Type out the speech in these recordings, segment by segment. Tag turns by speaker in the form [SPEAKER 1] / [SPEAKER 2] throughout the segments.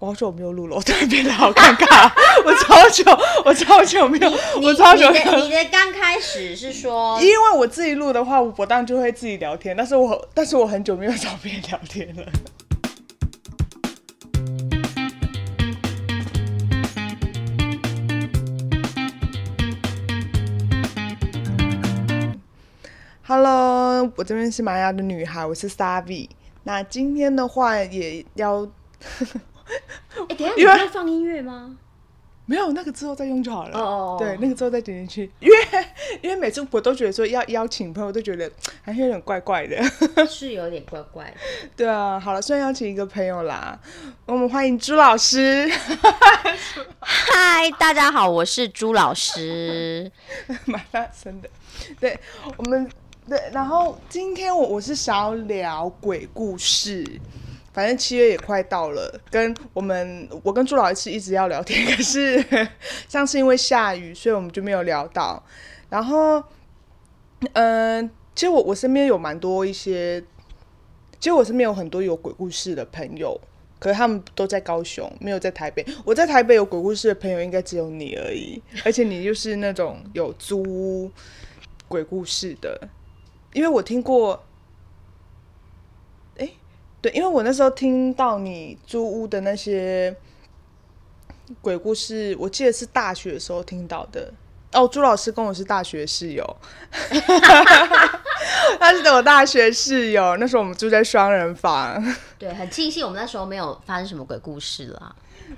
[SPEAKER 1] 我好久没有录了，我突然变得好尴尬。我超久，我超久没有，我超久没有。
[SPEAKER 2] 你的刚开始是说，
[SPEAKER 1] 因为我自己录的话，我当然就会自己聊天。但是我，但是我很久没有找别人聊天了。Hello，我这边是玛雅的女孩，我是 Savi。那今天的话也要。
[SPEAKER 2] 哎，等下你会放音乐吗？
[SPEAKER 1] 没有，那个之后再用就好了。哦，对，那个之后再点进去。因为 因为每次我都觉得说要邀请朋友，都觉得 还是有点怪怪的。
[SPEAKER 2] 是有点怪怪的。
[SPEAKER 1] 对啊，好了，虽然邀请一个朋友啦，我们欢迎朱老师。
[SPEAKER 2] 嗨，大家好，我是朱老师。
[SPEAKER 1] 蛮大声的。对，我们对，然后今天我我是想要聊鬼故事。反正七月也快到了，跟我们我跟朱老师一直要聊天，可是 上次因为下雨，所以我们就没有聊到。然后，嗯，其实我我身边有蛮多一些，其实我身边有很多有鬼故事的朋友，可是他们都在高雄，没有在台北。我在台北有鬼故事的朋友，应该只有你而已，而且你就是那种有租鬼故事的，因为我听过。对，因为我那时候听到你租屋的那些鬼故事，我记得是大学的时候听到的。哦，朱老师跟我是大学室友，他是我大学室友。那时候我们住在双人房。
[SPEAKER 2] 对，很庆幸我们那时候没有发生什么鬼故事啦。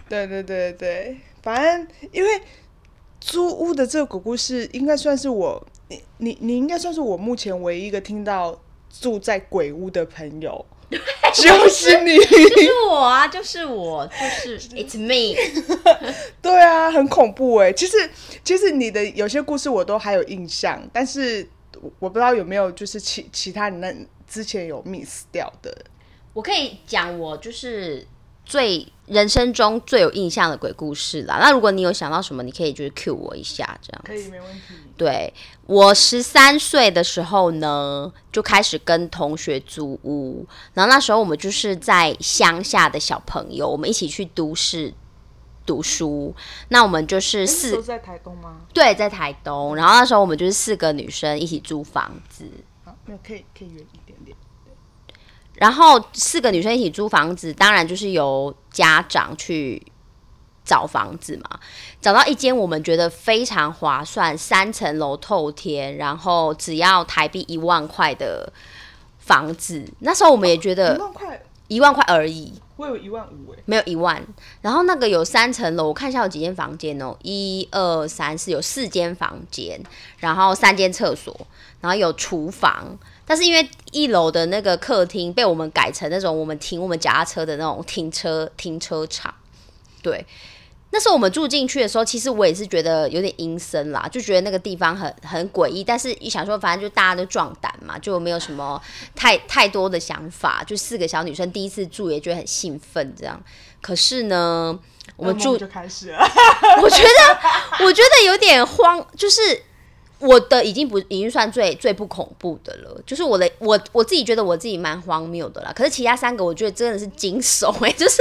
[SPEAKER 1] 对对对对，反正因为租屋的这个鬼故事，应该算是我你你你应该算是我目前唯一一个听到住在鬼屋的朋友。就是你，
[SPEAKER 2] 就是我啊，就是我，就是 It's me。
[SPEAKER 1] 对啊，很恐怖哎。其实，其实你的有些故事我都还有印象，但是我不知道有没有就是其其他你那之前有 miss 掉的。
[SPEAKER 2] 我可以讲我就是最人生中最有印象的鬼故事啦。那如果你有想到什么，你可以就是 cue 我一下，这样
[SPEAKER 1] 可以没问题。
[SPEAKER 2] 对我十三岁的时候呢，就开始跟同学租屋，然后那时候我们就是在乡下的小朋友，我们一起去都市读书。那我们就是四
[SPEAKER 1] 在台东吗？
[SPEAKER 2] 对，在台东。然后那时候我们就是四个女生一起租房子。
[SPEAKER 1] 好，那可以可以远一点点。
[SPEAKER 2] 然后四个女生一起租房子，当然就是由家长去。找房子嘛，找到一间我们觉得非常划算，三层楼透天，然后只要台币一万块的房子。那时候我们也觉得
[SPEAKER 1] 一万块，
[SPEAKER 2] 一万块而已。
[SPEAKER 1] 我有一万五哎，
[SPEAKER 2] 没有一万。然后那个有三层楼，我看一下有几间房间哦，一二三四，有四间房间，然后三间厕所，然后有厨房。但是因为一楼的那个客厅被我们改成那种我们停我们脚踏车的那种停车停车场，对。那时候我们住进去的时候，其实我也是觉得有点阴森啦，就觉得那个地方很很诡异。但是一想说，反正就大家都壮胆嘛，就没有什么太太多的想法。就四个小女生第一次住，也觉得很兴奋这样。可是呢，我们住
[SPEAKER 1] 就开始了。
[SPEAKER 2] 我觉得，我觉得有点慌，就是。我的已经不已经算最最不恐怖的了，就是我的我我自己觉得我自己蛮荒谬的啦。可是其他三个我觉得真的是惊悚哎，就是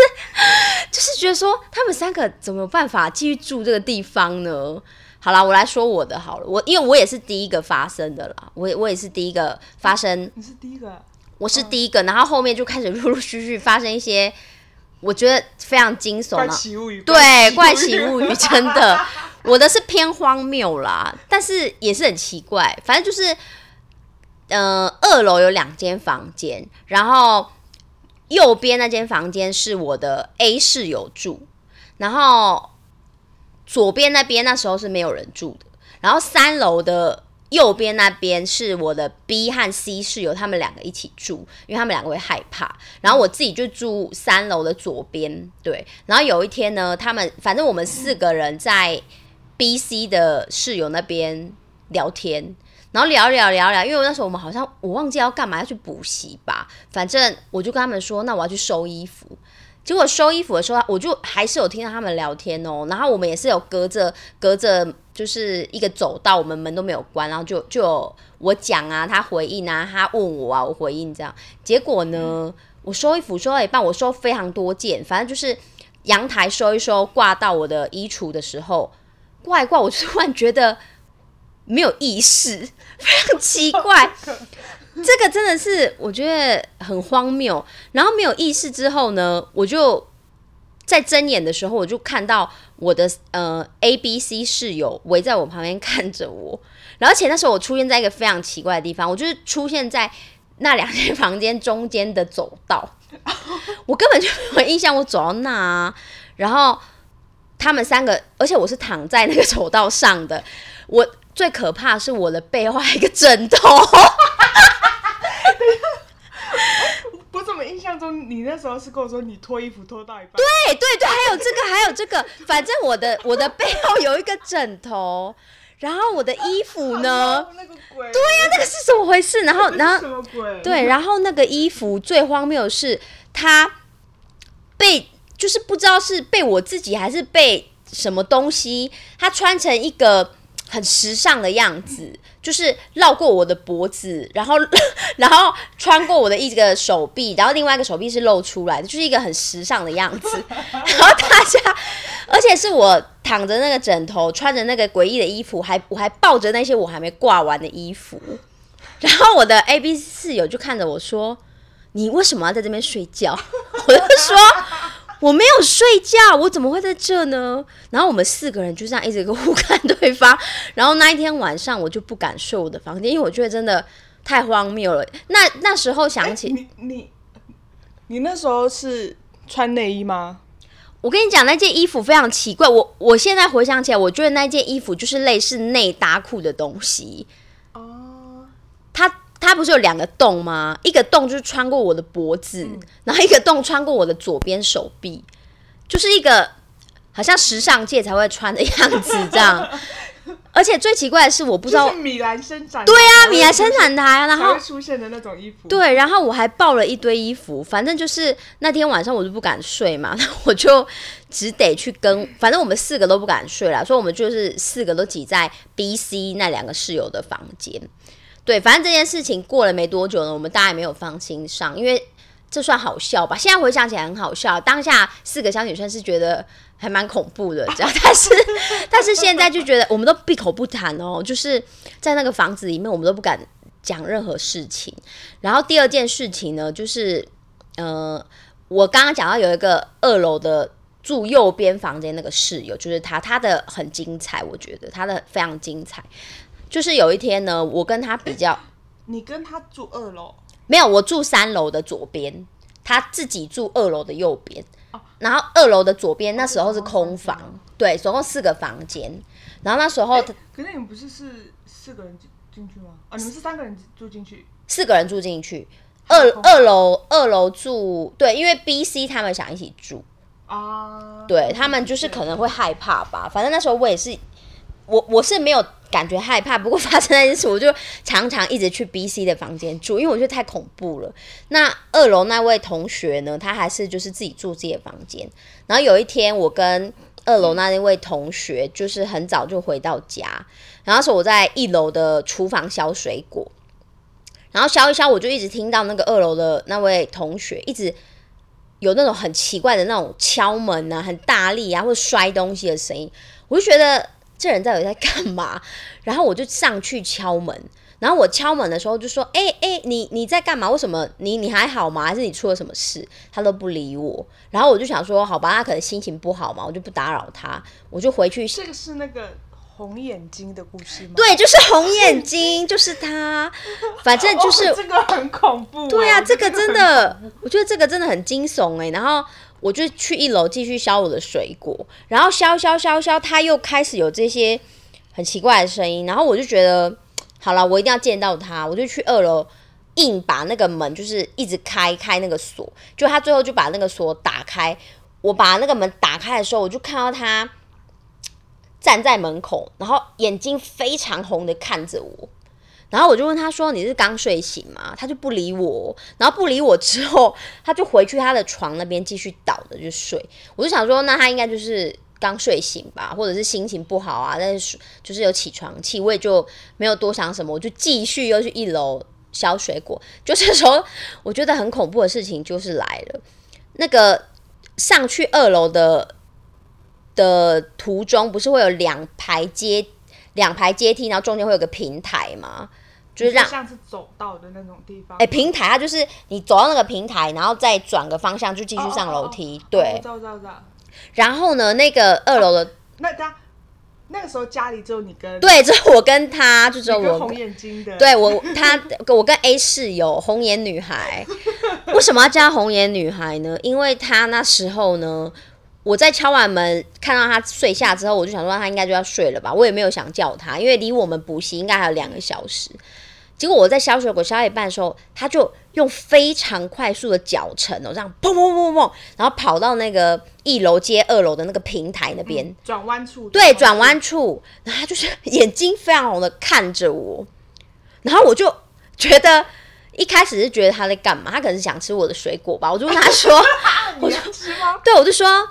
[SPEAKER 2] 就是觉得说他们三个怎么有办法继续住这个地方呢？好啦，我来说我的好了，我因为我也是第一个发生的啦，我我也是第一个发生，
[SPEAKER 1] 你是第一个，
[SPEAKER 2] 我是第一个，然后后面就开始陆陆续续发生一些我觉得非常惊悚
[SPEAKER 1] 的怪奇物语，
[SPEAKER 2] 对怪奇物语真的。我的是偏荒谬啦，但是也是很奇怪。反正就是，呃，二楼有两间房间，然后右边那间房间是我的 A 室友住，然后左边那边那时候是没有人住的，然后三楼的右边那边是我的 B 和 C 室友，他们两个一起住，因为他们两个会害怕。然后我自己就住三楼的左边，对。然后有一天呢，他们反正我们四个人在。B、C 的室友那边聊天，然后聊聊聊聊，因为那时候我们好像我忘记要干嘛，要去补习吧。反正我就跟他们说，那我要去收衣服。结果收衣服的时候，我就还是有听到他们聊天哦。然后我们也是有隔着隔着，就是一个走道，我们门都没有关，然后就就我讲啊，他回应啊，他问我啊，我回应这样。结果呢，我收衣服收到一半，我收非常多件，反正就是。阳台收一收，挂到我的衣橱的时候，挂一挂，我突然觉得没有意识，非常奇怪。这个真的是我觉得很荒谬。然后没有意识之后呢，我就在睁眼的时候，我就看到我的呃 A、B、C 室友围在我旁边看着我。然后而且那时候我出现在一个非常奇怪的地方，我就是出现在那两间 房间中间的走道。我根本就没有印象，我走到那啊，然后他们三个，而且我是躺在那个走道上的。我最可怕是我的背后一个枕头。
[SPEAKER 1] 我怎么印象中你那时候是跟我说你脱衣服脱到一半？
[SPEAKER 2] 对对对，还有这个，还有这个，反正我的我的背后有一个枕头，然后我的衣服呢？
[SPEAKER 1] 那个鬼，
[SPEAKER 2] 对呀、那个是怎么回事？然后然后
[SPEAKER 1] 什么鬼？
[SPEAKER 2] 对，然后那个衣服最荒谬的是，它被就是不知道是被我自己还是被什么东西，他穿成一个很时尚的样子，就是绕过我的脖子，然后 然后穿过我的一个手臂，然后另外一个手臂是露出来的，就是一个很时尚的样子。然后大家，而且是我躺着那个枕头，穿着那个诡异的衣服，还我还抱着那些我还没挂完的衣服。然后我的 A B 室友就看着我说：“你为什么要在这边睡觉？”我就说：“我没有睡觉，我怎么会在这呢？”然后我们四个人就这样一直互看对方。然后那一天晚上我就不敢睡我的房间，因为我觉得真的太荒谬了。那那时候想起，
[SPEAKER 1] 你你你那时候是穿内衣吗？
[SPEAKER 2] 我跟你讲，那件衣服非常奇怪。我我现在回想起来，我觉得那件衣服就是类似内搭裤的东西。
[SPEAKER 1] 哦，
[SPEAKER 2] 它它不是有两个洞吗？一个洞就是穿过我的脖子，
[SPEAKER 1] 嗯
[SPEAKER 2] 然后一个洞穿过我的左边手臂，就是一个好像时尚界才会穿的样子这样。而且最奇怪的是，我不知道
[SPEAKER 1] 就是米兰生产
[SPEAKER 2] 对啊，米兰
[SPEAKER 1] 生
[SPEAKER 2] 生产台啊，然后
[SPEAKER 1] 出现的那种衣服。，
[SPEAKER 2] 对，然后我还抱了一堆衣服，反正就是那天晚上我就不敢睡嘛，那我就只得去跟，反正我们四个都不敢睡了，所以我们就是四个都挤在 B、C 那两个室友的房间。对，反正这件事情过了没多久呢，我们大家也没有放心上，因为这算好笑吧？现在回想起来很好笑，当下四个小女生是觉得还蛮恐怖的，这样，但是但是现在就觉得我们都闭口不谈哦，就是在那个房子里面，我们都不敢讲任何事情。然后第二件事情呢，就是呃，我刚刚讲到有一个二楼的住右边房间那个室友，就是他，他的很精彩，我觉得他的非常精彩。就是有一天呢，我跟他比较，
[SPEAKER 1] 你跟他住二楼，
[SPEAKER 2] 没有，我住三楼的左边，他自己住二楼的右边。然后二楼的左边那时候是空房，对，总共四个房间。然后那时候他
[SPEAKER 1] 可是你们不是是四个人进进去吗？啊，你们是三个人住进去。
[SPEAKER 2] 四个人住进去，二二楼二楼住，对，因为 B、C 他们想一起住，
[SPEAKER 1] 啊，
[SPEAKER 2] 对他们就是可能会害怕吧。反正那时候我也是，我我是没有感觉害怕，不过发生那件事，我就常常一直去 B、C 的房间住，因为我觉得太恐怖了。那二楼那位同学呢，他还是就是自己住自己的房间。然后有一天，我跟二楼那位同学就是很早就回到家，然后那时候我在一楼的厨房削水果。然后削一削，我就一直听到那个二楼的那位同学一直有那种很奇怪的那种敲门啊，很大力啊，或摔东西的声音，我就觉得这人到底在干嘛？然后我就上去敲门，然后我敲门的时候就说：“哎、哎、你你在干嘛？为什么你你还好吗？还是你出了什么事？”他都不理我，然后我就想说：“好吧，他可能心情不好嘛，我就不打扰他，我就回去
[SPEAKER 1] 这个是那个红眼睛的故事吗？
[SPEAKER 2] 对，就是红眼睛，就是他，反正就是、
[SPEAKER 1] 哦这个很恐怖欸。
[SPEAKER 2] 对啊，这个真的，我觉得这个真的很惊悚哎、然后我就去一楼继续削我的水果，然后削削削削，他又开始有这些很奇怪的声音，然后我就觉得好了，我一定要见到他，我就去二楼。硬把那个门就是一直开开那个锁，就他最后就把那个锁打开。我把那个门打开的时候，我就看到他站在门口，然后眼睛非常红的看着我。然后我就问他说：“你是刚睡醒吗？”他就不理我，然后不理我之后，他就回去他的床那边继续倒着就睡。我就想说，那他应该就是刚睡醒吧，或者是心情不好啊，但是就是有起床气，我也就没有多想什么，我就继续又去一楼削水果。就这时候，我觉得很恐怖的事情就是来了，那个上去二楼的的途中，不是会有两排阶两排阶梯，然后中间会有个平台吗？就是让
[SPEAKER 1] 像是走道的那种地方。
[SPEAKER 2] 哎、平台它就是你走到那个平台，然后再转个方向就继续上楼梯。
[SPEAKER 1] 哦哦哦哦
[SPEAKER 2] 对
[SPEAKER 1] 我，知道，知道，知道。
[SPEAKER 2] 然后呢，那个二楼的、
[SPEAKER 1] 那他那个时候家里只有你跟
[SPEAKER 2] 对，只有我跟他，就只有我
[SPEAKER 1] 红眼睛的，
[SPEAKER 2] 对我，他我跟 A 室友红眼女孩，为什么要叫她红眼女孩呢？因为她那时候呢，我在敲完门看到她睡下之后，我就想说她应该就要睡了吧，我也没有想叫她，因为离我们补习应该还有两个小时。结果我在削水果削到一半的时候，他就用非常快速的脚程哦，这样砰砰砰砰，然后跑到那个一楼接二楼的那个平台那边，
[SPEAKER 1] 嗯转弯处，
[SPEAKER 2] 对，转弯处，然后他就是眼睛非常红的看着我，然后我就觉得一开始是觉得他在干嘛，他可能是想吃我的水果吧，我就问他说，
[SPEAKER 1] 你要吃吗？
[SPEAKER 2] 对，我就说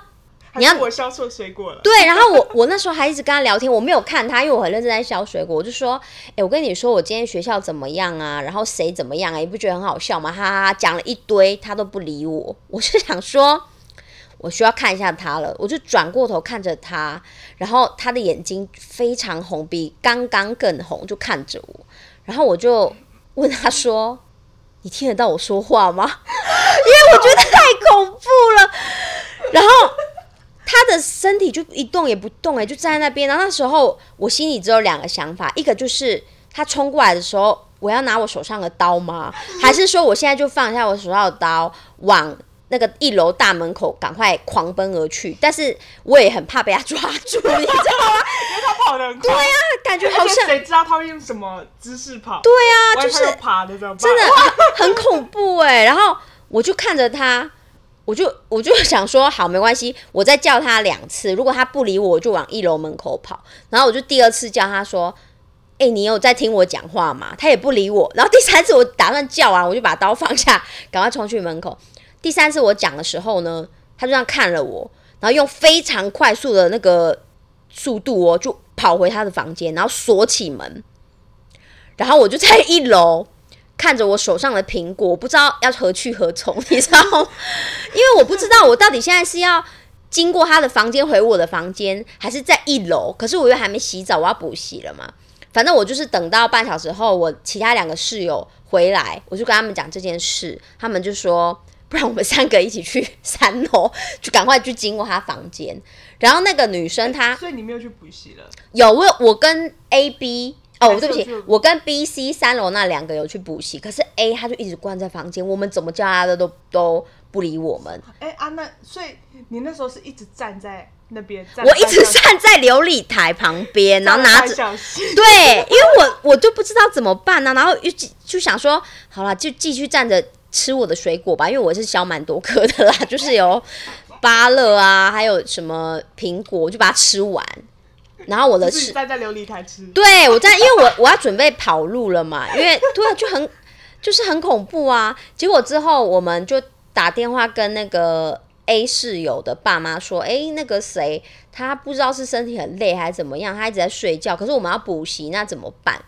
[SPEAKER 2] 你要
[SPEAKER 1] 我削错水果了？
[SPEAKER 2] 对，然后我我那时候还一直跟他聊天，我没有看他，因为我很认真在削水果，我就说，哎、我跟你说我今天学校怎么样啊，然后谁怎么样啊，你不觉得很好笑吗？哈哈哈，讲了一堆，他都不理我，我就想说。我需要看一下他了，我就转过头看着他，然后他的眼睛非常红，比刚刚更红，就看着我，然后我就问他说：“你听得到我说话吗？” 因为我觉得太恐怖了。然后他的身体就一动也不动、哎，就站在那边。然后那时候我心里只有两个想法，一个就是他冲过来的时候，我要拿我手上的刀吗？还是说我现在就放下我手上的刀，往那个一楼大门口赶快狂奔而去？但是我也很怕被他抓住，你知道吗？
[SPEAKER 1] 因为他跑得很快，对呀，
[SPEAKER 2] 感觉好像
[SPEAKER 1] 谁知道他会用什么姿势跑？
[SPEAKER 2] 对啊，就是
[SPEAKER 1] 爬的？
[SPEAKER 2] 真的很很恐怖哎、然后我就看着他，我就我就想说，好，没关系，我再叫他两次，如果他不理我，我就往一楼门口跑。然后我就第二次叫他说。哎、你有在听我讲话吗？他也不理我。然后第三次我打算叫完，我就把刀放下，赶快冲去门口。第三次我讲的时候呢，他就这样看了我，然后用非常快速的那个速度哦，就跑回他的房间，然后锁起门。然后我就在一楼看着我手上的苹果，我不知道要何去何从，你知道吗？因为我不知道我到底现在是要经过他的房间回我的房间，还是在一楼。可是我又还没洗澡，我要补习了嘛。反正我就是等到半小时后，我其他两个室友回来，我就跟他们讲这件事，他们就说，不然我们三个一起去三楼，就赶快去经过他房间。然后那个女生她
[SPEAKER 1] 所以你没有去补习了，
[SPEAKER 2] 有我有我跟 A B 哦，对不起，我跟 B C 三楼那两个有去补习，可是 A 他就一直关在房间，我们怎么叫他的都都不理我们。
[SPEAKER 1] 哎啊，那所以你那时候是一直站在那边，站
[SPEAKER 2] 我一直
[SPEAKER 1] 站
[SPEAKER 2] 站在琉璃台旁边，然后拿着对，因为我我就不知道怎么办呢、然后就就想说，好了，就继续站着吃我的水果吧，因为我是削蛮多颗的啦，就是有芭乐啊，还有什么苹果，我就把它吃完。然后我的是
[SPEAKER 1] 站在琉璃台吃，
[SPEAKER 2] 对我在，因为我我要准备跑路了嘛，因为对，就很就是很恐怖啊。结果之后我们就打电话跟那个 A 室友的爸妈说，诶，那个谁，他不知道是身体很累还是怎么样，他一直在睡觉，可是我们要补习，那怎么办？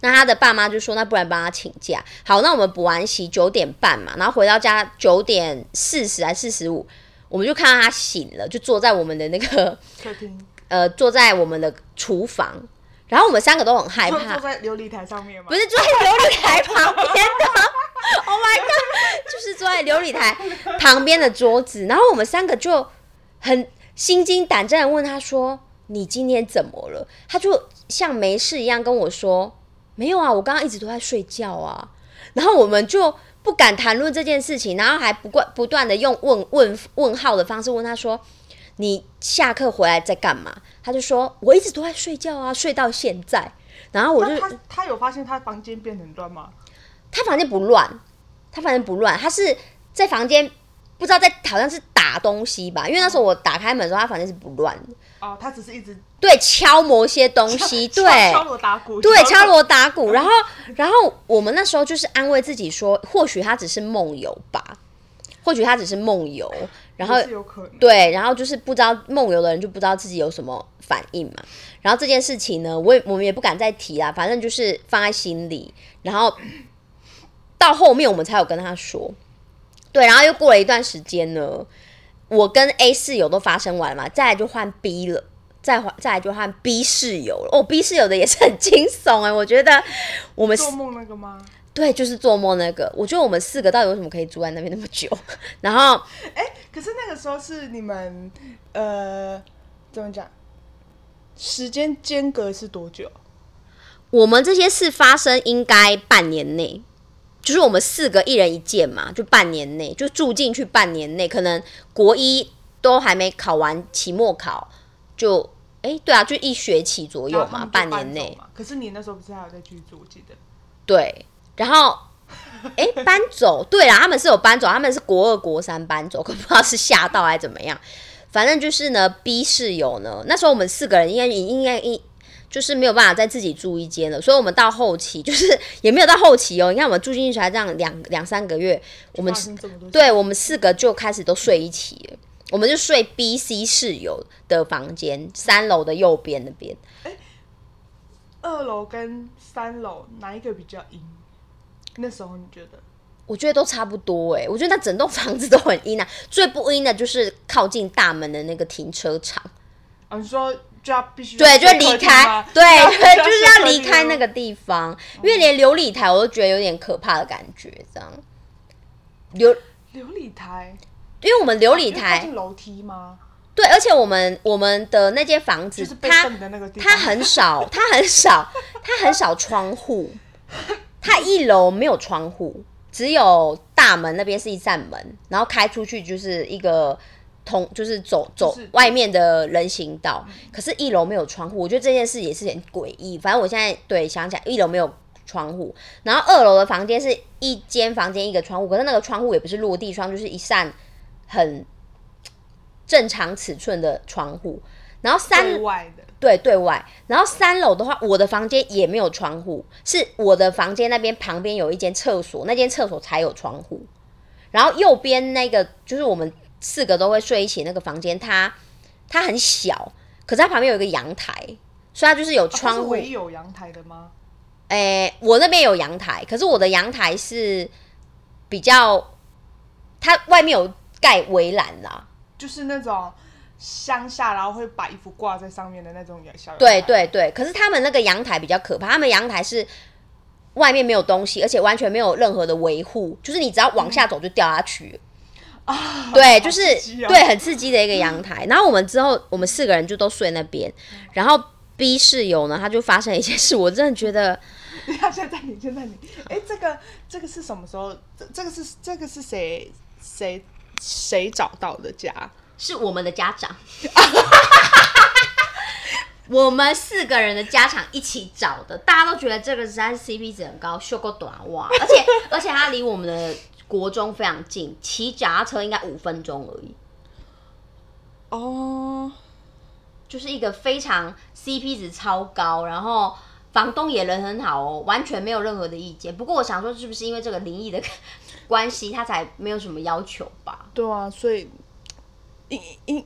[SPEAKER 2] 那他的爸妈就说，那不然帮他请假。好，那我们补完习九点半嘛，然后回到家九点四十还四十五，我们就看到他醒了，就坐在我们的那个
[SPEAKER 1] 客厅，
[SPEAKER 2] 呃，坐在我们的厨房，然后我们三个都很害
[SPEAKER 1] 坐
[SPEAKER 2] 怕
[SPEAKER 1] 坐，在琉璃台上面吗？
[SPEAKER 2] 不是坐在琉璃台旁边的，Oh my god，就是坐在琉璃台旁边的桌子，然后我们三个就很心惊胆战的问他说：“你今天怎么了？”他就像没事一样跟我说：“没有啊，我刚刚一直都在睡觉啊。”然后我们就不敢谈论这件事情，然后还不断不断的用问问问号的方式问他说：“你下课回来在干嘛？”他就说：“我一直都在睡觉啊，睡到现在。”然后我就
[SPEAKER 1] 他他有发现他房间变很乱吗？
[SPEAKER 2] 他房间不乱，他房间不乱，他是在房间不知道在好像是打东西吧，因为那时候我打开门的时候，他房间是不乱的，
[SPEAKER 1] 哦，他只是一直
[SPEAKER 2] 对，敲某些东西，对，
[SPEAKER 1] 敲锣打鼓，
[SPEAKER 2] 对，敲锣打鼓，然后，然后我们那时候就是安慰自己说，或许他只是梦游吧，或许他只是梦游，然后对，然后就是不知道梦游的人就不知道自己有什么反应嘛。然后这件事情呢，我也我们也不敢再提啦，反正就是放在心里。然后 到后面我们才有跟他说，对，然后又过了一段时间呢，我跟 A 室友都发生完了嘛，再来就换 B 了。再换再来就换 B 室友了哦，B 室友的也是很惊悚哎，我觉得我们
[SPEAKER 1] 做梦那个吗？
[SPEAKER 2] 对，就是做梦那个。我觉得我们四个到底为什么可以住在那边那么久？然后，
[SPEAKER 1] 哎、可是那个时候是你们呃，怎么讲？时间间隔是多久？
[SPEAKER 2] 我们这些事发生应该半年内，就是我们四个一人一件嘛，就半年内就住进去，半年内可能国一都还没考完期末考，就哎、对啊，就一学期左右嘛，半年内。
[SPEAKER 1] 可是你那时候不是还有在居住？我记得。
[SPEAKER 2] 对，然后哎、搬走，对啦，他们是有搬走，他们是国二国三搬走，可不知道是吓到还是怎么样。反正就是呢，B 室友呢，那时候我们四个人应该应该一就是没有办法再自己住一间了，所以我们到后期就是也没有到后期哦，你看我们住进去才这样两两三个月，我们对我们四个就开始都睡一起了，我们就睡 B、C 室友的房间，三楼的右边那边。
[SPEAKER 1] 二楼跟三楼哪一个比较阴？那时候你觉得？
[SPEAKER 2] 我觉得都差不多哎，我觉得那整栋房子都很阴啊。最不阴的就是靠近大门的那个停车场，
[SPEAKER 1] 啊，你说就要必须
[SPEAKER 2] 对，就离开对对，就是要离开那个地方，因为连琉璃台我都觉得有点可怕的感觉，这样。琉，
[SPEAKER 1] 琉璃台，
[SPEAKER 2] 因为我们琉璃台
[SPEAKER 1] 近楼梯吗？
[SPEAKER 2] 对，而且我们我们的那间房子，它。它很少，它很少，它很少窗户，它一楼没有窗户，只有大门那边是一扇门，然后开出去就是一个通，就是走走外面的人行道。可是，一楼没有窗户，我觉得这件事也是很诡异。反正我现在对想起来，一楼没有窗户，然后二楼的房间是一间房间一个窗户，可是那个窗户也不是落地窗，就是一扇很正常尺寸的窗户。然后三
[SPEAKER 1] 对外的，
[SPEAKER 2] 对对外，然后三楼的话，我的房间也没有窗户，是我的房间那边旁边有一间厕所，那间厕所才有窗户。然后右边那个就是我们四个都会睡一起那个房间，它它很小，可是它旁边有一个阳台，所以它就是有窗户。
[SPEAKER 1] 唯一有阳台的吗？
[SPEAKER 2] 诶、我那边有阳台，可是我的阳台是比较，它外面有盖围栏啦。
[SPEAKER 1] 就是那种乡下，然后会把衣服挂在上面的那种小阳台。
[SPEAKER 2] 对对对，可是他们那个阳台比较可怕，他们阳台是外面没有东西，而且完全没有任何的维护，就是你只要往下走就掉下去对，就是对，很刺激的一个阳台。然后我们之后，我们四个人就都睡那边。然后 B 室友呢，他就发生了一件事，我真的觉得
[SPEAKER 1] 等一下，现在你，现在你，哎，这个这个是什么时候？这这个是这个是谁谁谁找到的家？
[SPEAKER 2] 是我们的家长。我们四个人的家长一起找的，大家都觉得这个实在是 CP 值很高，修够短袜，而且 而且它离我们的国中非常近，骑脚踏车应该五分钟而已，
[SPEAKER 1] 哦，
[SPEAKER 2] 就是一个非常 CP 值超高，然后房东也人很好哦，完全没有任何的意见。不过我想说，是不是因为这个灵异的关系，他才没有什么要求吧？
[SPEAKER 1] 对啊，所以应应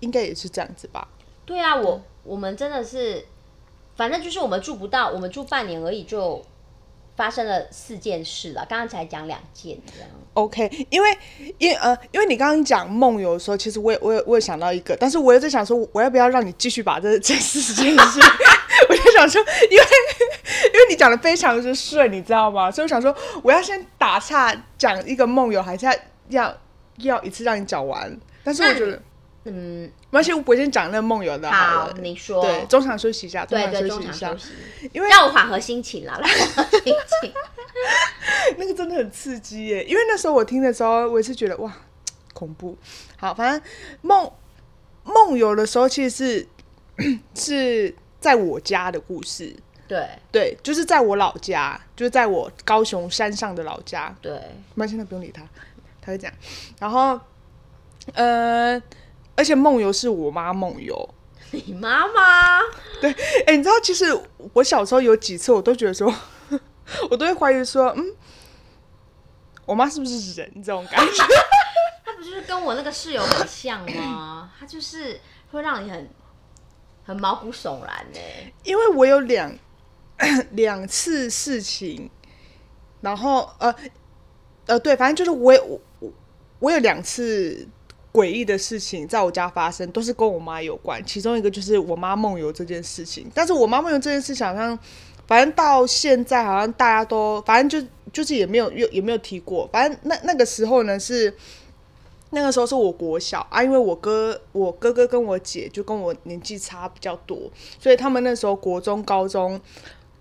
[SPEAKER 1] 应该也是这样子吧？
[SPEAKER 2] 对啊，我我们真的是，反正就是我们住不到，我们住半年而已，就发生了四件事了。刚刚才讲两件这样。
[SPEAKER 1] OK，因为因呃，因为你刚刚讲梦游的时候，其实我也我也我也想到一个，但是我也在想说，我要不要让你继续把这这四件事？我就想说，因为因为你讲的非常之顺，你知道吗？所以我想说，我要先打岔讲一个梦游，还是要要要一次让你讲完？但是我觉得，
[SPEAKER 2] 嗯，
[SPEAKER 1] 没关系，我先讲那个梦游的
[SPEAKER 2] 好
[SPEAKER 1] 了，。
[SPEAKER 2] 你说。
[SPEAKER 1] 对，中场休息一下，中场休息一下
[SPEAKER 2] 中场休，息，
[SPEAKER 1] 因为
[SPEAKER 2] 让我缓和心情啦，让我缓和心情。
[SPEAKER 1] 那个真的很刺激耶！因为那时候我听的时候，我也是觉得哇，恐怖。好，反正梦梦游的时候，其实是 是在我家的故事。
[SPEAKER 2] 对
[SPEAKER 1] 对，就是在我老家，就是在我高雄山上的老家。
[SPEAKER 2] 对，
[SPEAKER 1] 那现在不用理他，他会讲。然后，呃，而且梦游是我妈梦游。
[SPEAKER 2] 你妈妈对
[SPEAKER 1] 哎、你知道，其实我小时候有几次，我都觉得说，我都会怀疑说，嗯，我妈是不是人这种感觉？
[SPEAKER 2] 她不就是跟我那个室友很像吗？她就是会让你很很毛骨悚然呢、
[SPEAKER 1] 因为我有两 两次事情，然后呃呃，对，反正就是我有我我有两次诡异的事情在我家发生，都是跟我妈有关。其中一个就是我妈梦游这件事情，但是我妈梦游这件事情好像，反正到现在好像大家都，反正就就是也没有也也没有提过。反正那那个时候呢是。那个时候是我国小啊，因为我哥我哥哥跟我姐就跟我年纪差比较多，所以他们那时候国中、高中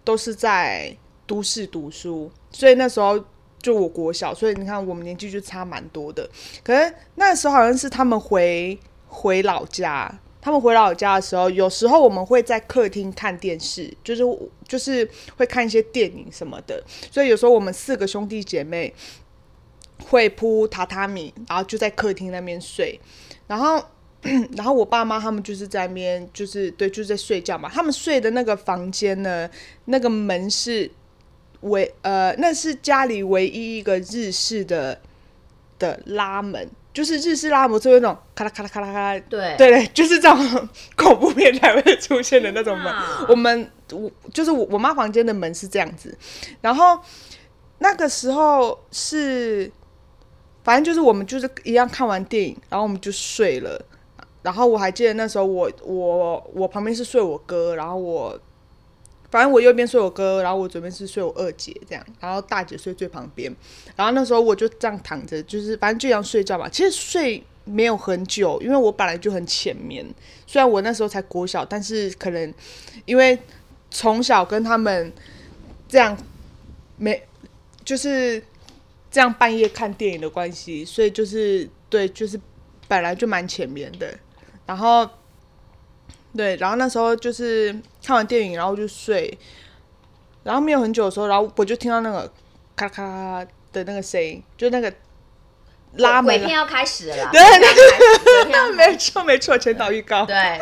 [SPEAKER 1] 都是在都市读书，所以那时候就我国小，所以你看我们年纪就差蛮多的。可是那时候好像是他们回回老家，他们回老家的时候，有时候我们会在客厅看电视，就是就是会看一些电影什么的，所以有时候我们四个兄弟姐妹。会铺榻榻米，然后就在客厅那边睡，然后，然后我爸妈他们就是在那边，就是对，就是在睡觉嘛。他们睡的那个房间呢，那个门是唯呃，那是家里唯一一个日式的的拉门，就是日式拉门是那种咔啦咔啦咔啦咔啦，
[SPEAKER 2] 对
[SPEAKER 1] 对 对，就是这种恐怖片才会出现的那种门。我们我就是我我妈房间的门是这样子，然后那个时候是。反正就是我们就是一样看完电影，然后我们就睡了。然后我还记得那时候我我我旁边是睡我哥，然后我反正我右边睡我哥，然后我左边是睡我二姐这样，然后大姐睡最旁边。然后那时候我就这样躺着，就是反正就这样睡觉嘛。其实睡没有很久，因为我本来就很浅眠。虽然我那时候才国小，但是可能因为从小跟他们这样没就是。这样半夜看电影的关系，所以就是对，就是本来就蛮浅眠的，然后对，然后那时候就是看完电影，然后就睡，然后没有很久的时候，然后我就听到那个咔咔的那个声音，就那个拉门，
[SPEAKER 2] 鬼片要开始了，
[SPEAKER 1] 对，没错没错，前导预告，
[SPEAKER 2] 对，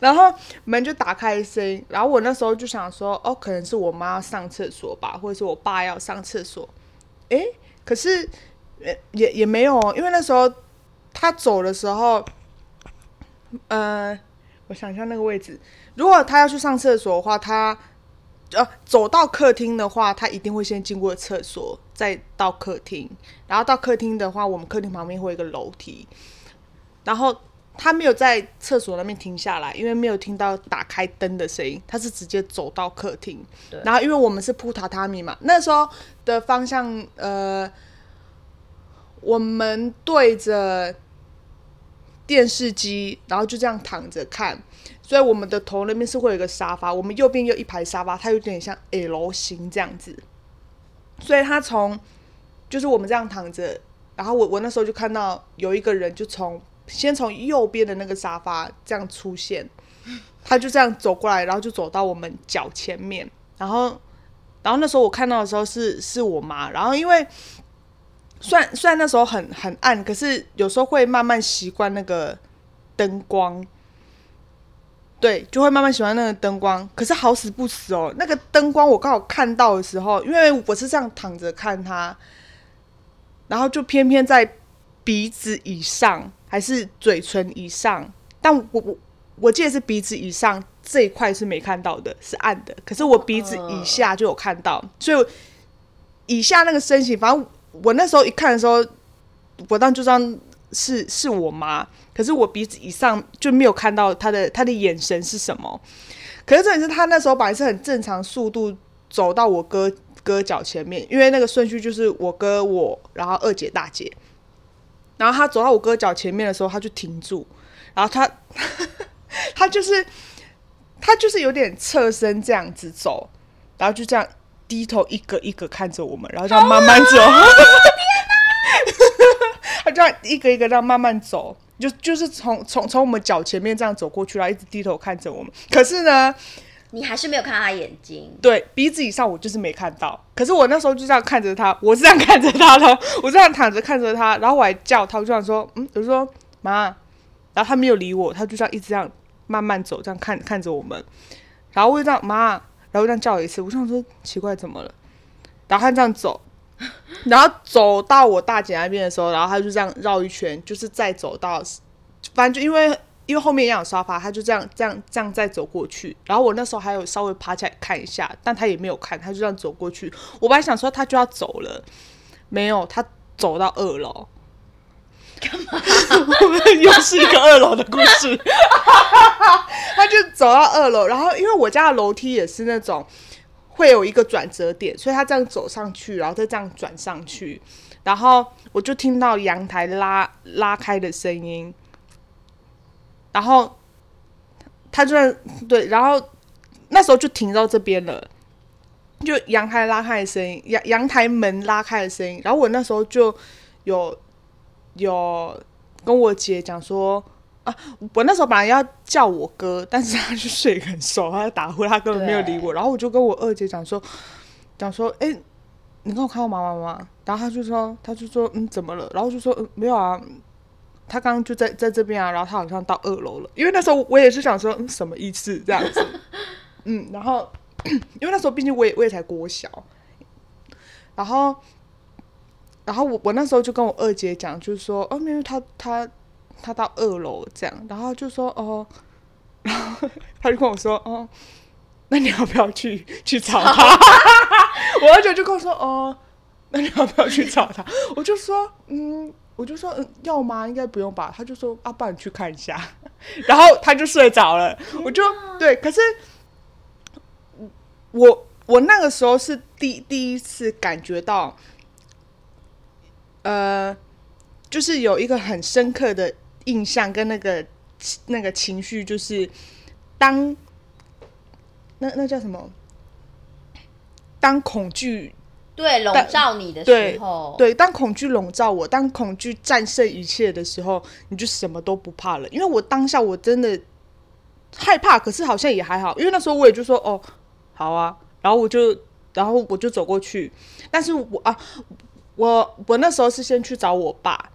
[SPEAKER 1] 然后门就打开声音，然后我那时候就想说，哦，可能是我妈上厕所吧，或者是我爸要上厕所，哎。可是，也也没有哦，因为那时候他走的时候，呃，我想一下那个位置，如果他要去上厕所的话，他呃走到客厅的话，他一定会先经过厕所，再到客厅，然后到客厅的话，我们客厅旁边会有一个楼梯，然后他没有在厕所那边停下来，因为没有听到打开灯的声音，他是直接走到客厅，然后因为我们是铺榻榻米嘛，那时候。的方向，呃，我们对着电视机，然后就这样躺着看，所以我们的头那边是会有一个沙发，我们右边有一排沙发，它有点像 L 型这样子，所以他从就是我们这样躺着，然后我我那时候就看到有一个人就从先从右边的那个沙发这样出现，他就这样走过来，然后就走到我们脚前面，然后。然后那时候我看到的时候是是我妈，然后因为虽然虽然那时候很很暗，可是有时候会慢慢习惯那个灯光，对，就会慢慢喜欢那个灯光。可是好死不死哦，那个灯光我刚好看到的时候，因为我是这样躺着看它，然后就偏偏在鼻子以上还是嘴唇以上，但我我我记得是鼻子以上。这一块是没看到的，是暗的。可是我鼻子以下就有看到，所以以下那个身形，反正我那时候一看的时候，我当就知道是是我妈。可是我鼻子以上就没有看到她的她的眼神是什么。可是这也是她那时候本来是很正常速度走到我哥哥脚前面，因为那个顺序就是我哥我，然后二姐大姐，然后他走到我哥脚前面的时候，他就停住，然后他他 就是。他就是有点侧身这样子走，然后就这样低头一个一个看着我们，然后这样慢慢走。他这样一个一个这样慢慢走，就就是从从从我们脚前面这样走过去，然后一直低头看着我们。可是呢，
[SPEAKER 2] 你还是没有看到他眼睛。
[SPEAKER 1] 对，鼻子以上我就是没看到。可是我那时候就这样看着他，我是这样看着他的，我这样躺着看着他，然后我还叫他，我就想说，嗯，我就说妈，然后他没有理我，他就这样一直这样。慢慢走，这样看看着我们，然后我就这样妈，然后这样叫一次，我想说奇怪怎么了？然后他这样走，然后走到我大姐那边的时候，然后他就这样绕一圈，就是再走到，反正就因为因为后面也有沙发，他就这样这样这样再走过去。然后我那时候还有稍微爬起来看一下，但他也没有看，他就这样走过去。我本来想说他就要走了，没有，他走到二楼，
[SPEAKER 2] 干嘛？
[SPEAKER 1] 又是一个二楼的故事。他就走到二楼，然后因为我家的楼梯也是那种会有一个转折点，所以他这样走上去，然后再这样转上去，然后我就听到阳台拉拉开的声音，然后他就在对，然后那时候就停到这边了。就阳台拉开的声音，阳阳台门拉开的声音，然后我那时候就有有跟我姐讲说啊，我那时候本来要叫我哥，但是他就睡很熟，他在打呼，他根本没有理我。然后我就跟我二姐讲说，讲说，哎、你跟我看到妈妈吗？然后他就说，他就说，嗯，怎么了？然后就说，嗯，没有啊，他刚刚就在在这边啊，然后他好像到二楼了。因为那时候我也是想说，嗯，什么意思这样子？嗯，然后因为那时候毕竟我也我也才国小，然后然后我我那时候就跟我二姐讲，就是说，哦，因为她她她到二楼这样，然后就说，哦，然 后他就跟我说，哦，那你要不要去去找他？我二姐就跟我说，哦，那你要不要去找他？我就说，嗯。我就说，嗯，要吗？应该不用吧。他就说，啊，不然你去看一下。然后他就睡着了。我就对，可是我我那个时候是第第一次感觉到，呃，就是有一个很深刻的印象跟那个那个情绪，就是当那那叫什么？当恐惧
[SPEAKER 2] 对，笼罩你的时候，
[SPEAKER 1] 对，当恐惧笼罩我，当恐惧战胜一切的时候，你就什么都不怕了。因为我当下我真的害怕，可是好像也还好，因为那时候我也就说哦，好啊，然后我就然后我就走过去，但是我啊，我我那时候是先去找我爸，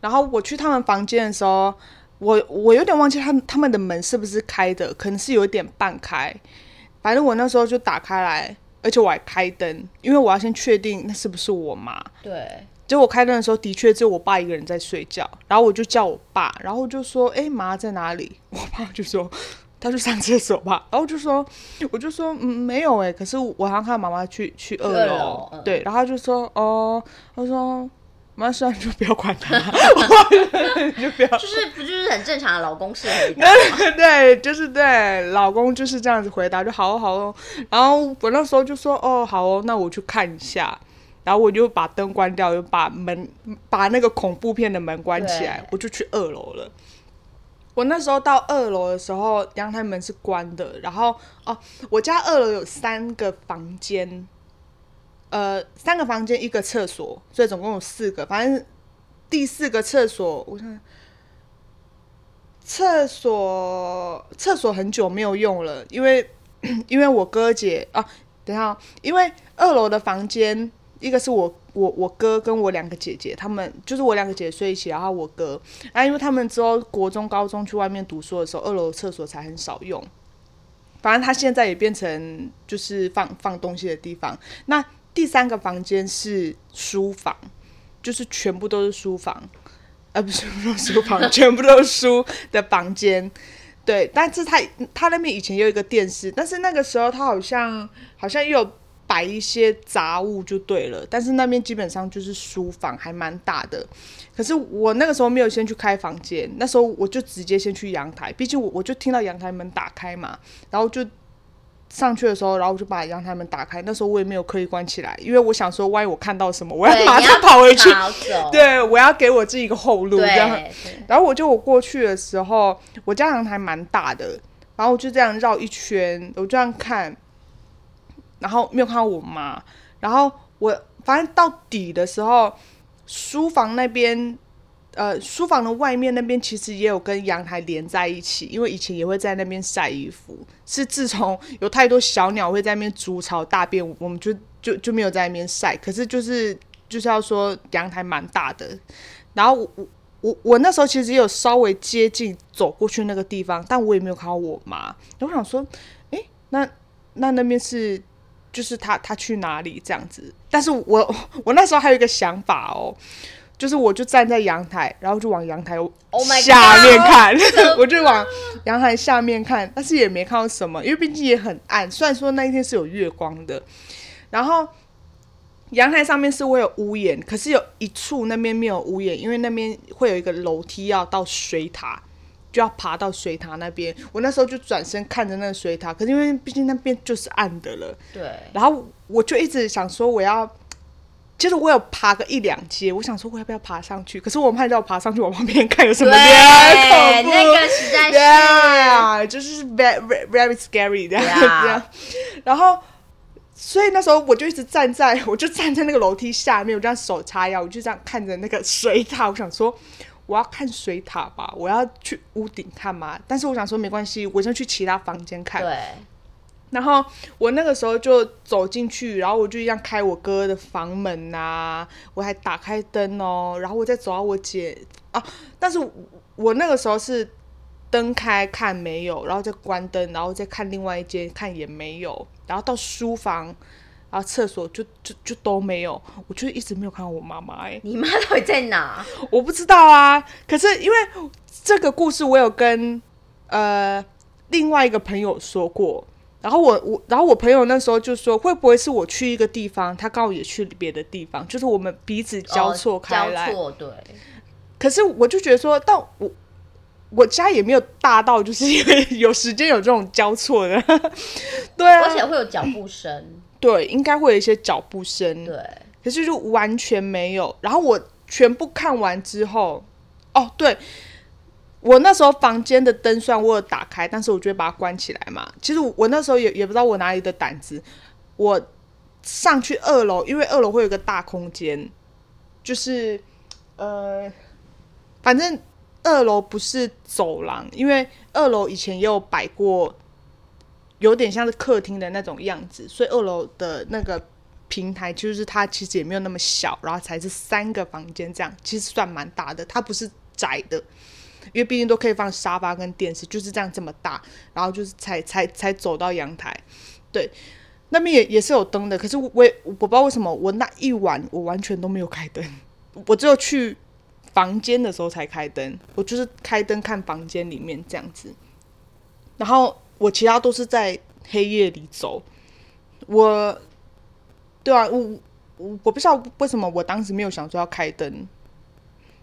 [SPEAKER 1] 然后我去他们房间的时候，我我有点忘记他们他们的门是不是开的，可能是有一点半开，反正我那时候就打开来。而且我还开灯，因为我要先确定那是不是我妈。
[SPEAKER 2] 对，
[SPEAKER 1] 结果我开灯的时候，的确只有我爸一个人在睡觉。然后我就叫我爸，然后我就说：“哎、妈在哪里？”我爸就说：“他去上厕所吧。”然后就说：“我就说嗯没有哎、可是我好像看妈妈去去二楼。对，然后他就说：“哦，他说妈算了，就不要管他，就不要。”
[SPEAKER 2] 就是不就是很正常的老公式回答？
[SPEAKER 1] 对 对，就是对，老公就是这样子回答，就好哦好哦。然后我那时候就说哦好哦，那我去看一下。然后我就把灯关掉，就把门把那个恐怖片的门关起来，我就去二楼了。我那时候到二楼的时候，阳台门是关的。然后哦，我家二楼有三个房间，呃，三个房间一个厕所，所以总共有四个。反正第四个厕所，我想厕所厕所很久没有用了，因为因为我哥姐啊，等下，因为二楼的房间，一个是我我我哥跟我两个姐姐，他们就是我两个姐姐睡一起，然后我哥，然后因为他们之后国中、高中去外面读书的时候，二楼厕所才很少用。反正他现在也变成就是放放东西的地方。那第三个房间是书房，就是全部都是书房，呃，不是不是书房，全部都是书的房间。对，但是他他那边以前有一个电视，但是那个时候他好像好像也有摆一些杂物就对了，但是那边基本上就是书房，还蛮大的。可是我那个时候没有先去开房间，那时候我就直接先去阳台，毕竟我我就听到阳台门打开嘛，然后就上去的时候，然后我就把阳台门打开。那时候我也没有刻意关起来，因为我想说，万一我看到什么，我要，马上跑回去。对，我要给我自己一个后路，这样。然后我就我过去的时候，我家阳台蛮大的，然后我就这样绕一圈，我这样看，然后没有看到我妈，然后我反正到底的时候，书房那边。呃，书房的外面那边其实也有跟阳台连在一起，因为以前也会在那边晒衣服。是自从有太多小鸟会在那边筑巢大便，我们就就就没有在那边晒。可是就是就是要说阳台蛮大的，然后我我我那时候其实也有稍微接近走过去那个地方，但我也没有看到我妈。我想说，诶，那那那边是就是他他去哪里这样子？但是我 我那时候还有一个想法哦，就是我就站在阳台，然后就往阳台
[SPEAKER 2] Oh
[SPEAKER 1] 下面看 我就往阳台下面看，但是也没看到什么，因为毕竟也很暗。虽然说那一天是有月光的，然后阳台上面是会有屋檐，可是有一处那边没有屋檐，因为那边会有一个楼梯要到水塔，就要爬到水塔那边。我那时候就转身看着那个水塔，可是因为毕竟那边就是暗的了，
[SPEAKER 2] 对，
[SPEAKER 1] 然后我就一直想说我要，其实我有爬个一两阶，我想说我要不要爬上去，可是我怕叫我爬上去，我旁边看有什么
[SPEAKER 2] 对，那个实在是
[SPEAKER 1] Yeah，就是 very very very scary 的
[SPEAKER 2] Yeah
[SPEAKER 1] 这样。然后，所以那时候我就一直站在，我就站在那个楼梯下面，我这样手叉腰，我就这样看着那个水塔。我想说，我要看水塔吧，我要去屋顶看嘛。但是我想说没关系，我先去其他房间看。
[SPEAKER 2] 对，
[SPEAKER 1] 然后我那个时候就走进去，然后我就一样开我哥的房门呐、我还打开灯哦，然后我再走到我姐啊，但是我我那个时候是灯开看没有，然后再关灯，然后再看另外一间看也没有，然后到书房，然后厕所就就就都没有，我就一直没有看到我妈妈哎、
[SPEAKER 2] 你妈到底在哪？
[SPEAKER 1] 我不知道啊，可是因为这个故事我有跟呃另外一个朋友说过，然后我我然后我朋友那时候就说会不会是我去一个地方，他刚好也去别的地方，就是我们彼此交错开来。
[SPEAKER 2] 哦交错，对，
[SPEAKER 1] 可是我就觉得说，但我我家也没有大到就是因 为有时间有这种交错的，对啊，
[SPEAKER 2] 而且会有脚步声，
[SPEAKER 1] 对，应该会有一些脚步声，
[SPEAKER 2] 对，
[SPEAKER 1] 可是就完全没有。然后我全部看完之后，哦，对，我那时候房间的灯虽然我有打开，但是我就会把它关起来嘛。其实我我那时候也也不知道我哪里的胆子，我上去二楼，因为二楼会有个大空间，就是呃，反正二楼不是走廊，因为二楼以前也有摆过。有点像是客厅的那种样子，所以二楼的那个平台就是它其实也没有那么小，然后才是三个房间这样，其实算蛮大的，它不是窄的，因为毕竟都可以放沙发跟电视，就是这样这么大，然后就是才才才走到阳台，对，那边也也是有灯的，可是我我不知道为什么我那一晚我完全都没有开灯，我只有去房间的时候才开灯，我就是开灯看房间里面这样子，然后我其他都是在黑夜里走，我，对啊，我我我不知道为什么我当时没有想说要开灯，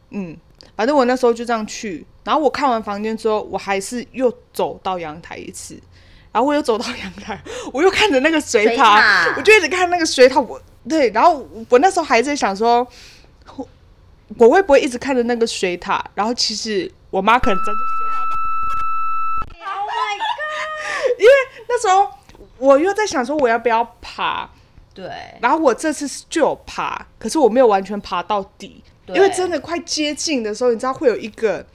[SPEAKER 1] 嗯，反正我那时候就这样去，然后我看完房间之后，我还是又走到阳台一次，然后我又走到阳台，我又看着那个水
[SPEAKER 2] 水
[SPEAKER 1] 塔，
[SPEAKER 2] 塔。
[SPEAKER 1] 我就一直看那个水塔，我对，然后我那时候还在想说，我我会不会一直看着那个水塔，然后其实我妈可能真的。
[SPEAKER 2] Oh my god！
[SPEAKER 1] 那时候我又在想说我要不要爬，
[SPEAKER 2] 对，
[SPEAKER 1] 然后我这次就有爬，可是我没有完全爬到底，
[SPEAKER 2] 对
[SPEAKER 1] 因为真的快接近的时候，你知道会有一个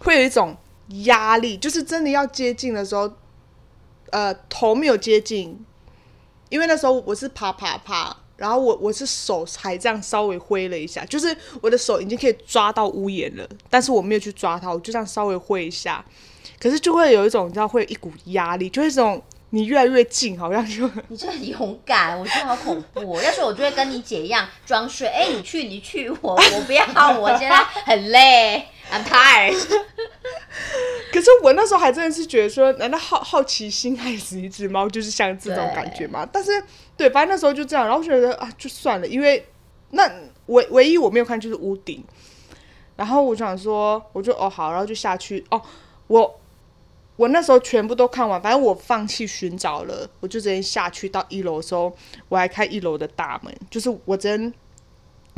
[SPEAKER 1] 会有一种压力，就是真的要接近的时候，呃，头没有接近，因为那时候我是爬爬爬。然后我我是手还这样稍微挥了一下，就是我的手已经可以抓到屋檐了，但是我没有去抓它，我就这样稍微挥一下，可是就会有一种你知道会有一股压力，就是这种你越来越近，好像就
[SPEAKER 2] 你真的很勇敢，我觉得好恐怖、哦。要是我就会跟你姐一样装睡，哎、你去你去，我我不要，我现在很累，I'm tired。
[SPEAKER 1] 可是我那时候还真的是觉得说，难道好好奇心害死一只猫，就是像这种感觉吗？但是对，反正那时候就这样，然后觉得啊，就算了，因为那唯唯一我没有看就是屋顶，然后我想说，我就哦好，然后就下去哦，我我那时候全部都看完，反正我放弃寻找了，我就直接下去到一楼的时候，我还开一楼的大门，就是我真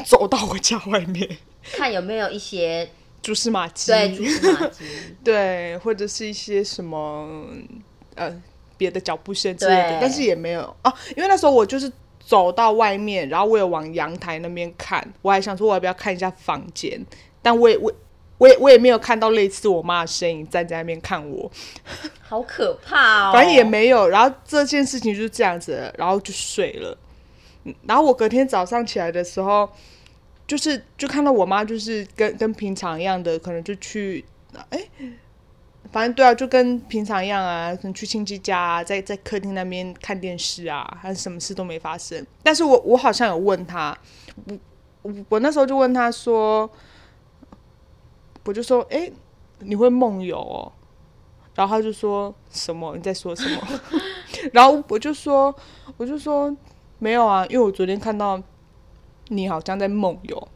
[SPEAKER 1] 走到我家外面，
[SPEAKER 2] 看有没有一些
[SPEAKER 1] 蛛丝马迹，
[SPEAKER 2] 对蛛丝马迹，
[SPEAKER 1] 对，或者是一些什么呃别的脚步声之类的，但是也没有。啊、因为那时候我就是走到外面，然后我有往阳台那边看，我还想说我要不要看一下房间，但我也我我也我也没有看到类似我妈的身影站在那边看我，
[SPEAKER 2] 好可怕哦。
[SPEAKER 1] 反正也没有。然后这件事情就是这样子，然后就睡了。嗯然后我隔天早上起来的时候，就是就看到我妈就是跟跟平常一样的，可能就去哎。反正对啊，就跟平常一样啊，可能去亲戚家啊，在在客厅那边看电视啊，还是什么事都没发生。但是我我好像有问他，我我我那时候就问他说，我就说，哎、你会梦游哦？然后他就说什么？你在说什么？然后我就说，我就说，没有啊，因为我昨天看到你好像在梦游，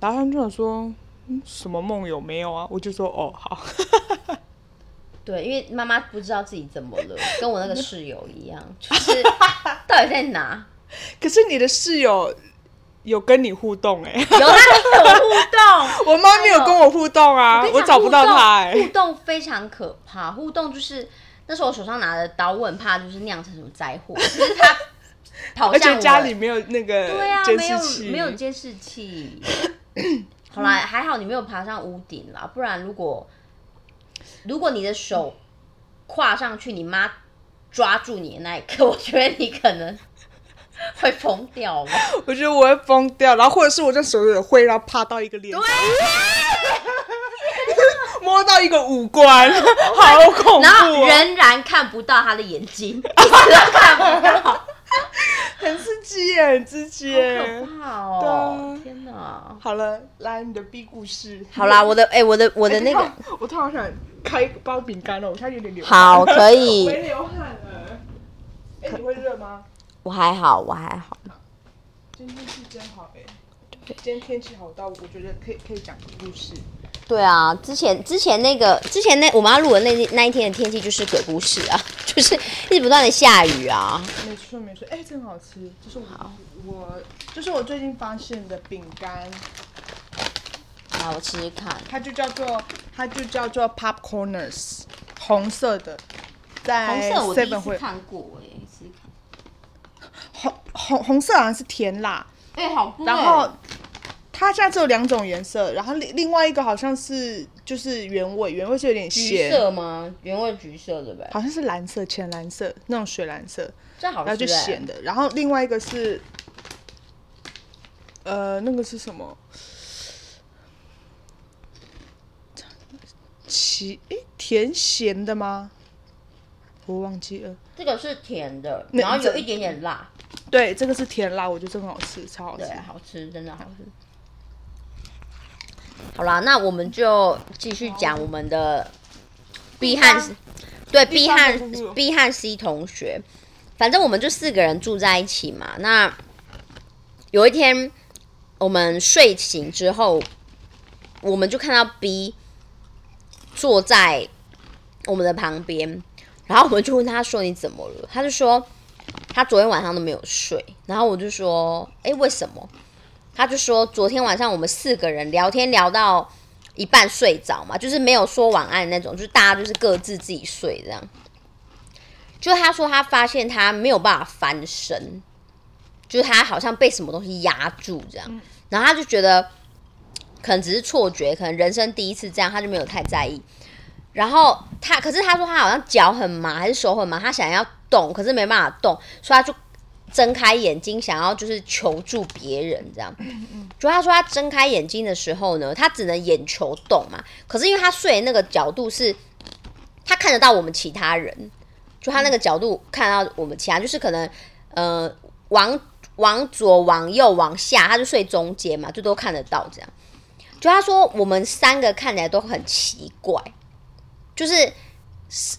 [SPEAKER 1] 然后他们就想说，嗯，什么梦游没有啊？我就说，哦，好。
[SPEAKER 2] 对，因为妈妈不知道自己怎么了，跟我那个室友一样，就是 到底在哪？
[SPEAKER 1] 可是你的室友有跟你互动哎、
[SPEAKER 2] 有他跟我互动，
[SPEAKER 1] 我妈没有跟我互动啊，我找不到她哎、
[SPEAKER 2] 互动非常可怕，互动就是那时候我手上拿的刀，我很怕就是酿成什么灾祸，可是他跑
[SPEAKER 1] 而且
[SPEAKER 2] 向
[SPEAKER 1] 家里没有那个
[SPEAKER 2] 对啊，没有没有监视器。好啦，还好你没有爬上屋顶啦，不然如果如果你的手跨上去，你妈抓住你的那一刻，我觉得你可能 会疯掉吗。
[SPEAKER 1] 我觉得我会疯掉，然后或者是我这手有挥，然后趴到一个脸对，摸到一个五官，好恐怖、
[SPEAKER 2] 然后
[SPEAKER 1] 哦，
[SPEAKER 2] 仍然看不到他的眼睛，一直都看不到，
[SPEAKER 1] 很刺激耶，很刺激
[SPEAKER 2] 好
[SPEAKER 1] 耶
[SPEAKER 2] 可。怕哦！天哪！
[SPEAKER 1] 好了，来你的 B 故事。
[SPEAKER 2] 好啦，我的哎、我的我的那个
[SPEAKER 1] 我突然想开包饼干了，我现在有点流汗。
[SPEAKER 2] 好可以
[SPEAKER 1] 我也流汗了。哎、你会热吗？
[SPEAKER 2] 我还好，我还好。
[SPEAKER 1] 今天天气真好哎、今天天气好到我觉得可以可以讲个故事。
[SPEAKER 2] 对啊，之前之前那个之前那我们要录的那那一天的天气就是鬼故事啊，就是一直不断的下雨啊。
[SPEAKER 1] 没错没错，哎、真好吃，这是我我就是我最近发现的饼干，
[SPEAKER 2] 来，我吃吃看。
[SPEAKER 1] 它就叫做它就叫做 Popcorners，红色的，在
[SPEAKER 2] 红色我第一
[SPEAKER 1] Seven 会
[SPEAKER 2] 次看过哎。
[SPEAKER 1] 红红红色好像是甜辣，
[SPEAKER 2] 哎、好多
[SPEAKER 1] 然后它现在只有两种颜色，然后另另外一个好像是就是原味，原味是有点
[SPEAKER 2] 橘
[SPEAKER 1] 咸，
[SPEAKER 2] 色吗？原味橘色对不对？
[SPEAKER 1] 好像是蓝色浅蓝色那种水蓝色，
[SPEAKER 2] 这好吃、欸。
[SPEAKER 1] 然后就咸的，然后另外一个是，呃，那个是什么？奇诶，甜咸的吗？我忘记了。
[SPEAKER 2] 这个是甜的，然后有一点点辣，
[SPEAKER 1] 对，这个是甜辣，我觉得很好吃，超好吃
[SPEAKER 2] 对，。好吃，真的好吃。好啦，那我们就继续讲我们的 B 和
[SPEAKER 1] 方
[SPEAKER 2] 对 B 和 B 和 C 同学，反正我们就四个人住在一起嘛。那有一天我们睡醒之后，我们就看到 B 坐在我们的旁边，然后我们就问他说：“你怎么了？”他就说他昨天晚上都没有睡。然后我就说：“哎，为什么？”他就说昨天晚上我们四个人聊天聊到一半睡着嘛，就是没有说晚安那种，就是大家就是各自自己睡这样。就他说他发现他没有办法翻身，就是他好像被什么东西压住这样，然后他就觉得可能只是错觉，可能人生第一次这样，他就没有太在意。然后他，可是他说他好像脚很麻还是手很麻，他想要动，可是没办法动，所以他就睁开眼睛，想要就是求助别人这样。就他说他睁开眼睛的时候呢，他只能眼球动嘛，可是因为他睡的那个角度是，他看得到我们其他人，就他那个角度看到我们其他，就是可能呃往往左、往右、往下，他就睡中间嘛，就都看得到这样。就他说我们三个看起来都很奇怪，就是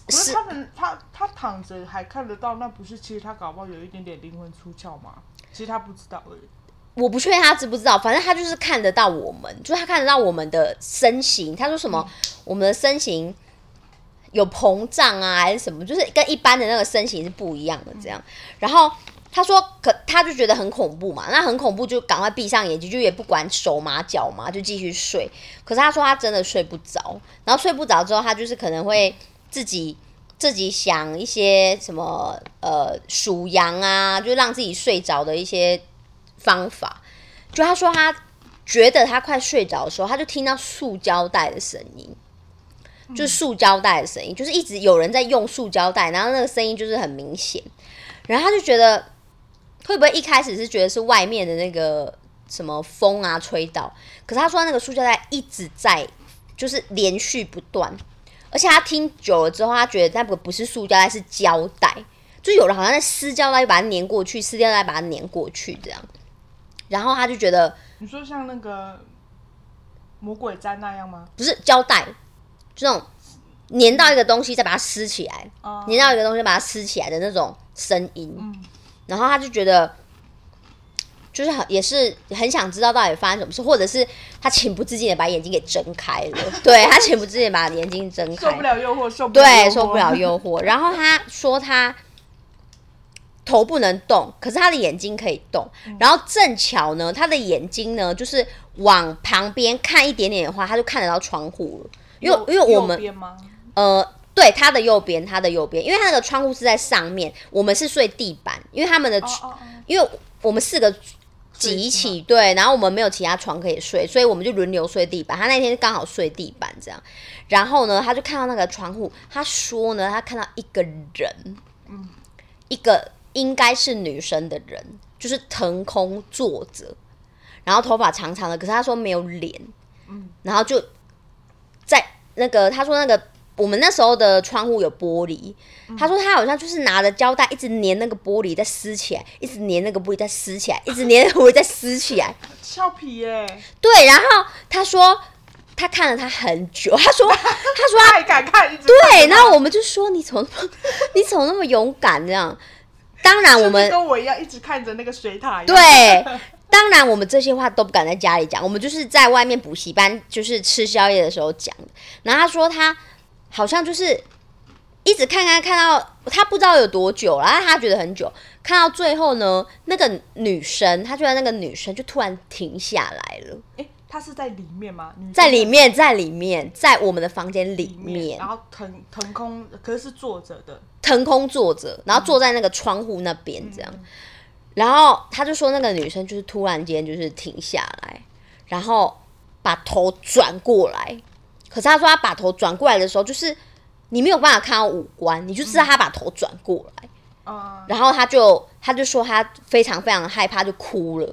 [SPEAKER 1] 可是他们他他躺着还看得到，那不是其实他搞不好有一点点灵魂出窍吗？其实他不知道而已。
[SPEAKER 2] 我不确定他知不知道，反正他就是看得到我们，就是他看得到我们的身形。他说什么，我们的身形有膨胀啊，还是什么，就是跟一般的那个身形是不一样的这样。然后他说，可他就觉得很恐怖嘛，那很恐怖就赶快闭上眼睛，就也不管手麻脚麻，就继续睡。可是他说他真的睡不着，然后睡不着之后，他就是可能会自己。自己想一些什么呃数羊啊，就让自己睡着的一些方法。就他说他觉得他快睡着的时候，他就听到塑胶袋的声音，就是塑胶袋的声音，就是一直有人在用塑胶袋，然后那个声音就是很明显。然后他就觉得会不会一开始是觉得是外面的那个什么风啊吹到，可是他说那个塑胶袋一直在，就是连续不断。而且他听久了之后，他觉得那个不是塑胶袋，是胶带，就有人好像在撕胶带把它粘过去，撕胶带把它粘过去这样。然后他就觉得
[SPEAKER 1] 你说像那个魔鬼毡那样吗？
[SPEAKER 2] 不是胶带，就那种粘到一个东西再把它撕起来，
[SPEAKER 1] 啊、
[SPEAKER 2] 粘到一个东西把它撕起来的那种声音。然后他就觉得。就是很也是很想知道到底发生什么事，或者是他情不自禁的把眼睛给睁开了，对他情不自禁地把眼睛睁开，
[SPEAKER 1] 受不了诱惑，受不了惑
[SPEAKER 2] 受不了诱惑。然后他说他头不能动，可是他的眼睛可以动。
[SPEAKER 1] 嗯
[SPEAKER 2] 然后正巧呢，他的眼睛呢，就是往旁边看一点点的话，他就看得到窗户了。因为因为我们？呃，对，他的右边，他的右边，因为他那个窗户是在上面，我们是睡地板，因为他们的，
[SPEAKER 1] 哦哦哦，
[SPEAKER 2] 因为我们四个挤一起，对，然后我们没有其他床可以睡，所以我们就轮流睡地板。他那天刚好睡地板这样，然后呢，他就看到那个窗户，他说呢，他看到一个人，一个应该是女生的人，就是腾空坐着，然后头发长长的，可是他说没有脸，嗯。然后就在那个他说那个我们那时候的窗户有玻璃，他说他好像就是拿着胶带一直粘那个玻璃再撕起来，一直粘那个玻璃再撕起来，一直粘那个玻璃再撕起来。
[SPEAKER 1] 俏皮耶，
[SPEAKER 2] 对，然后他说他看了他很久，他说他说 他
[SPEAKER 1] 还敢看，
[SPEAKER 2] 对，然后我们就说你怎么 你怎么那么勇敢这样？当然我们
[SPEAKER 1] 跟我一样一直看着那个水塔
[SPEAKER 2] 对，当然我们这些话都不敢在家里讲，我们就是在外面补习班，就是吃宵夜的时候讲的。然后他说他好像就是一直看看看到他不知道有多久了，但他觉得很久，看到最后呢，那个女生，他觉得那个女生就突然停下来了，
[SPEAKER 1] 哎，他是在里面吗？
[SPEAKER 2] 在里面，在里面，在我们的房间里
[SPEAKER 1] 里面，
[SPEAKER 2] 面
[SPEAKER 1] 然后腾腾空，可是是坐着的，
[SPEAKER 2] 腾空坐着，然后坐在那个窗户那边这样。然后他就说那个女生就是突然间就是停下来，然后把头转过来。可是他说他把头转过来的时候，就是你没有办法看到五官，你就知道他把头转过来。
[SPEAKER 1] 嗯，
[SPEAKER 2] 然后他就他就说他非常非常害怕，就哭了。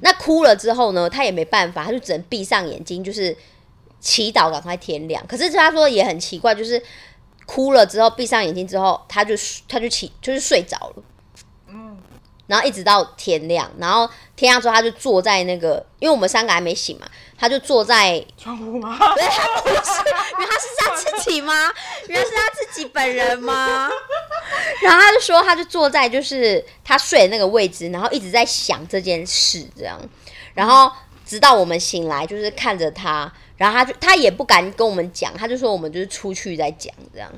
[SPEAKER 2] 那哭了之后呢，他也没办法，他就只能闭上眼睛，就是祈祷赶快天亮。可是他说也很奇怪，就是哭了之后闭上眼睛之后，他就他就起就是睡着了。然后一直到天亮，然后天亮之后，他就坐在那个，因为我们三个还没醒嘛，他就坐在
[SPEAKER 1] 窗户吗？
[SPEAKER 2] 原来他是他自己吗？原来是他自己本人吗？然后他就说，他就坐在就是他睡的那个位置，然后一直在想这件事，这样，然后直到我们醒来，就是看着他，然后他就他也不敢跟我们讲，他就说我们就是出去再讲这样，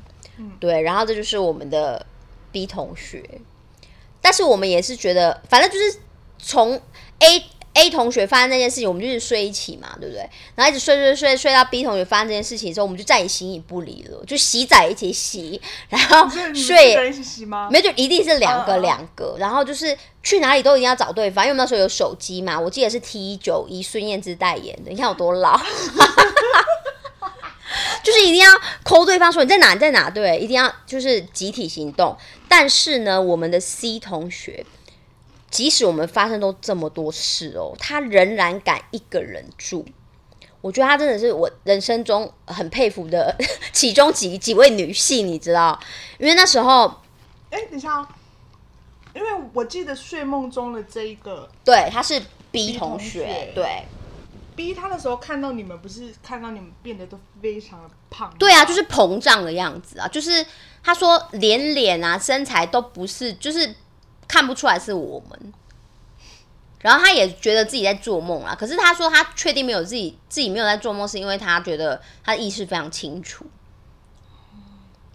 [SPEAKER 2] 对，然后这就是我们的 B 同学，但是我们也是觉得，反正就是从 A A 同学发生那件事情，我们就是睡一起嘛，对不对？然后一直睡睡睡睡到 B 同学发生这件事情的时候，我们就再也形影不离了，就洗澡一起洗，然后睡
[SPEAKER 1] 一起洗吗？
[SPEAKER 2] 没有，就一定是两个两个，然后就是去哪里都一定要找对方，因为我们那时候有手机嘛，我记得是 T 九一孙燕姿代言的，你看我多老，就是一定要抠对方说你在哪你在哪，对，一定要就是集体行动。但是呢，我们的 C 同学，即使我们发生都这么多事哦，他仍然敢一个人住。我觉得她真的是我人生中很佩服的 其中几几位女性，你知道？因为那时候
[SPEAKER 1] 哎，等一下哦，因为我记得睡梦中的这一个
[SPEAKER 2] 对，他是 B 同学对
[SPEAKER 1] B，他的时候看到你们，不是看到你们变得都非常的胖，
[SPEAKER 2] 对啊，就是膨胀的样子啊，就是他说连脸啊身材都不是，就是看不出来是我们。然后他也觉得自己在做梦啦，可是他说他确定没有自己自己没有在做梦，是因为他觉得他的意识非常清楚。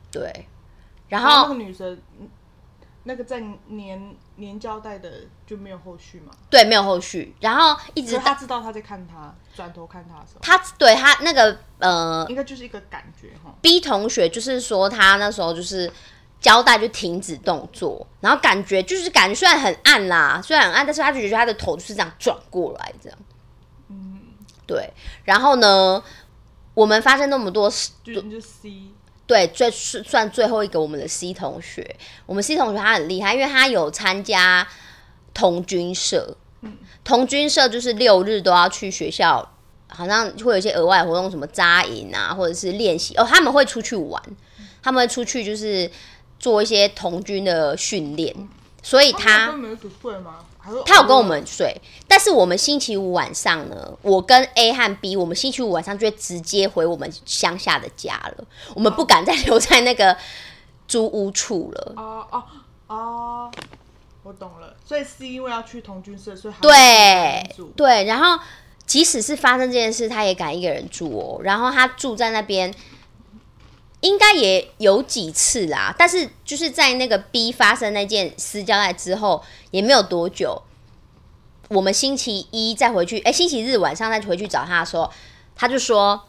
[SPEAKER 2] 对，然
[SPEAKER 1] 然后那个女生，嗯那个在粘粘胶带的就没有后续嘛，
[SPEAKER 2] 对没有后续，然后一直
[SPEAKER 1] 他知道他在看他，转头看他的时候，
[SPEAKER 2] 他对他那个呃
[SPEAKER 1] 应该就是一个感觉哈。
[SPEAKER 2] B 同学就是说他那时候就是胶带就停止动作，然后感觉就是感觉虽然很暗啦，虽然很暗，但是他就觉得他的头就是这样转过来这样。嗯，对。然后呢，我们发生那么多事，
[SPEAKER 1] 就就 C，
[SPEAKER 2] 对，最算最后一个我们的 C 同学，我们 C 同学他很厉害，因为他有参加童军社。童军社就是六日都要去学校，好像会有一些额外活动，什么扎营啊，或者是练习哦，他们会出去玩，他们会出去就是做一些童军的训练，所以他？他有跟我们睡，但是我们星期五晚上呢，我跟 A 和 B，我们星期五晚上就会直接回我们乡下的家了，我们不敢再留在那个租屋处了。
[SPEAKER 1] 哦哦哦，我懂了。所以 C 因为要去同居社，所以
[SPEAKER 2] 对对，然后即使是发生这件事，他也敢一个人住哦。然后他住在那边，应该也有几次啦。但是就是在那个 B 发生那件私交代之后，也没有多久。我们星期一再回去，哎，星期日晚上再回去找他的时候，他就说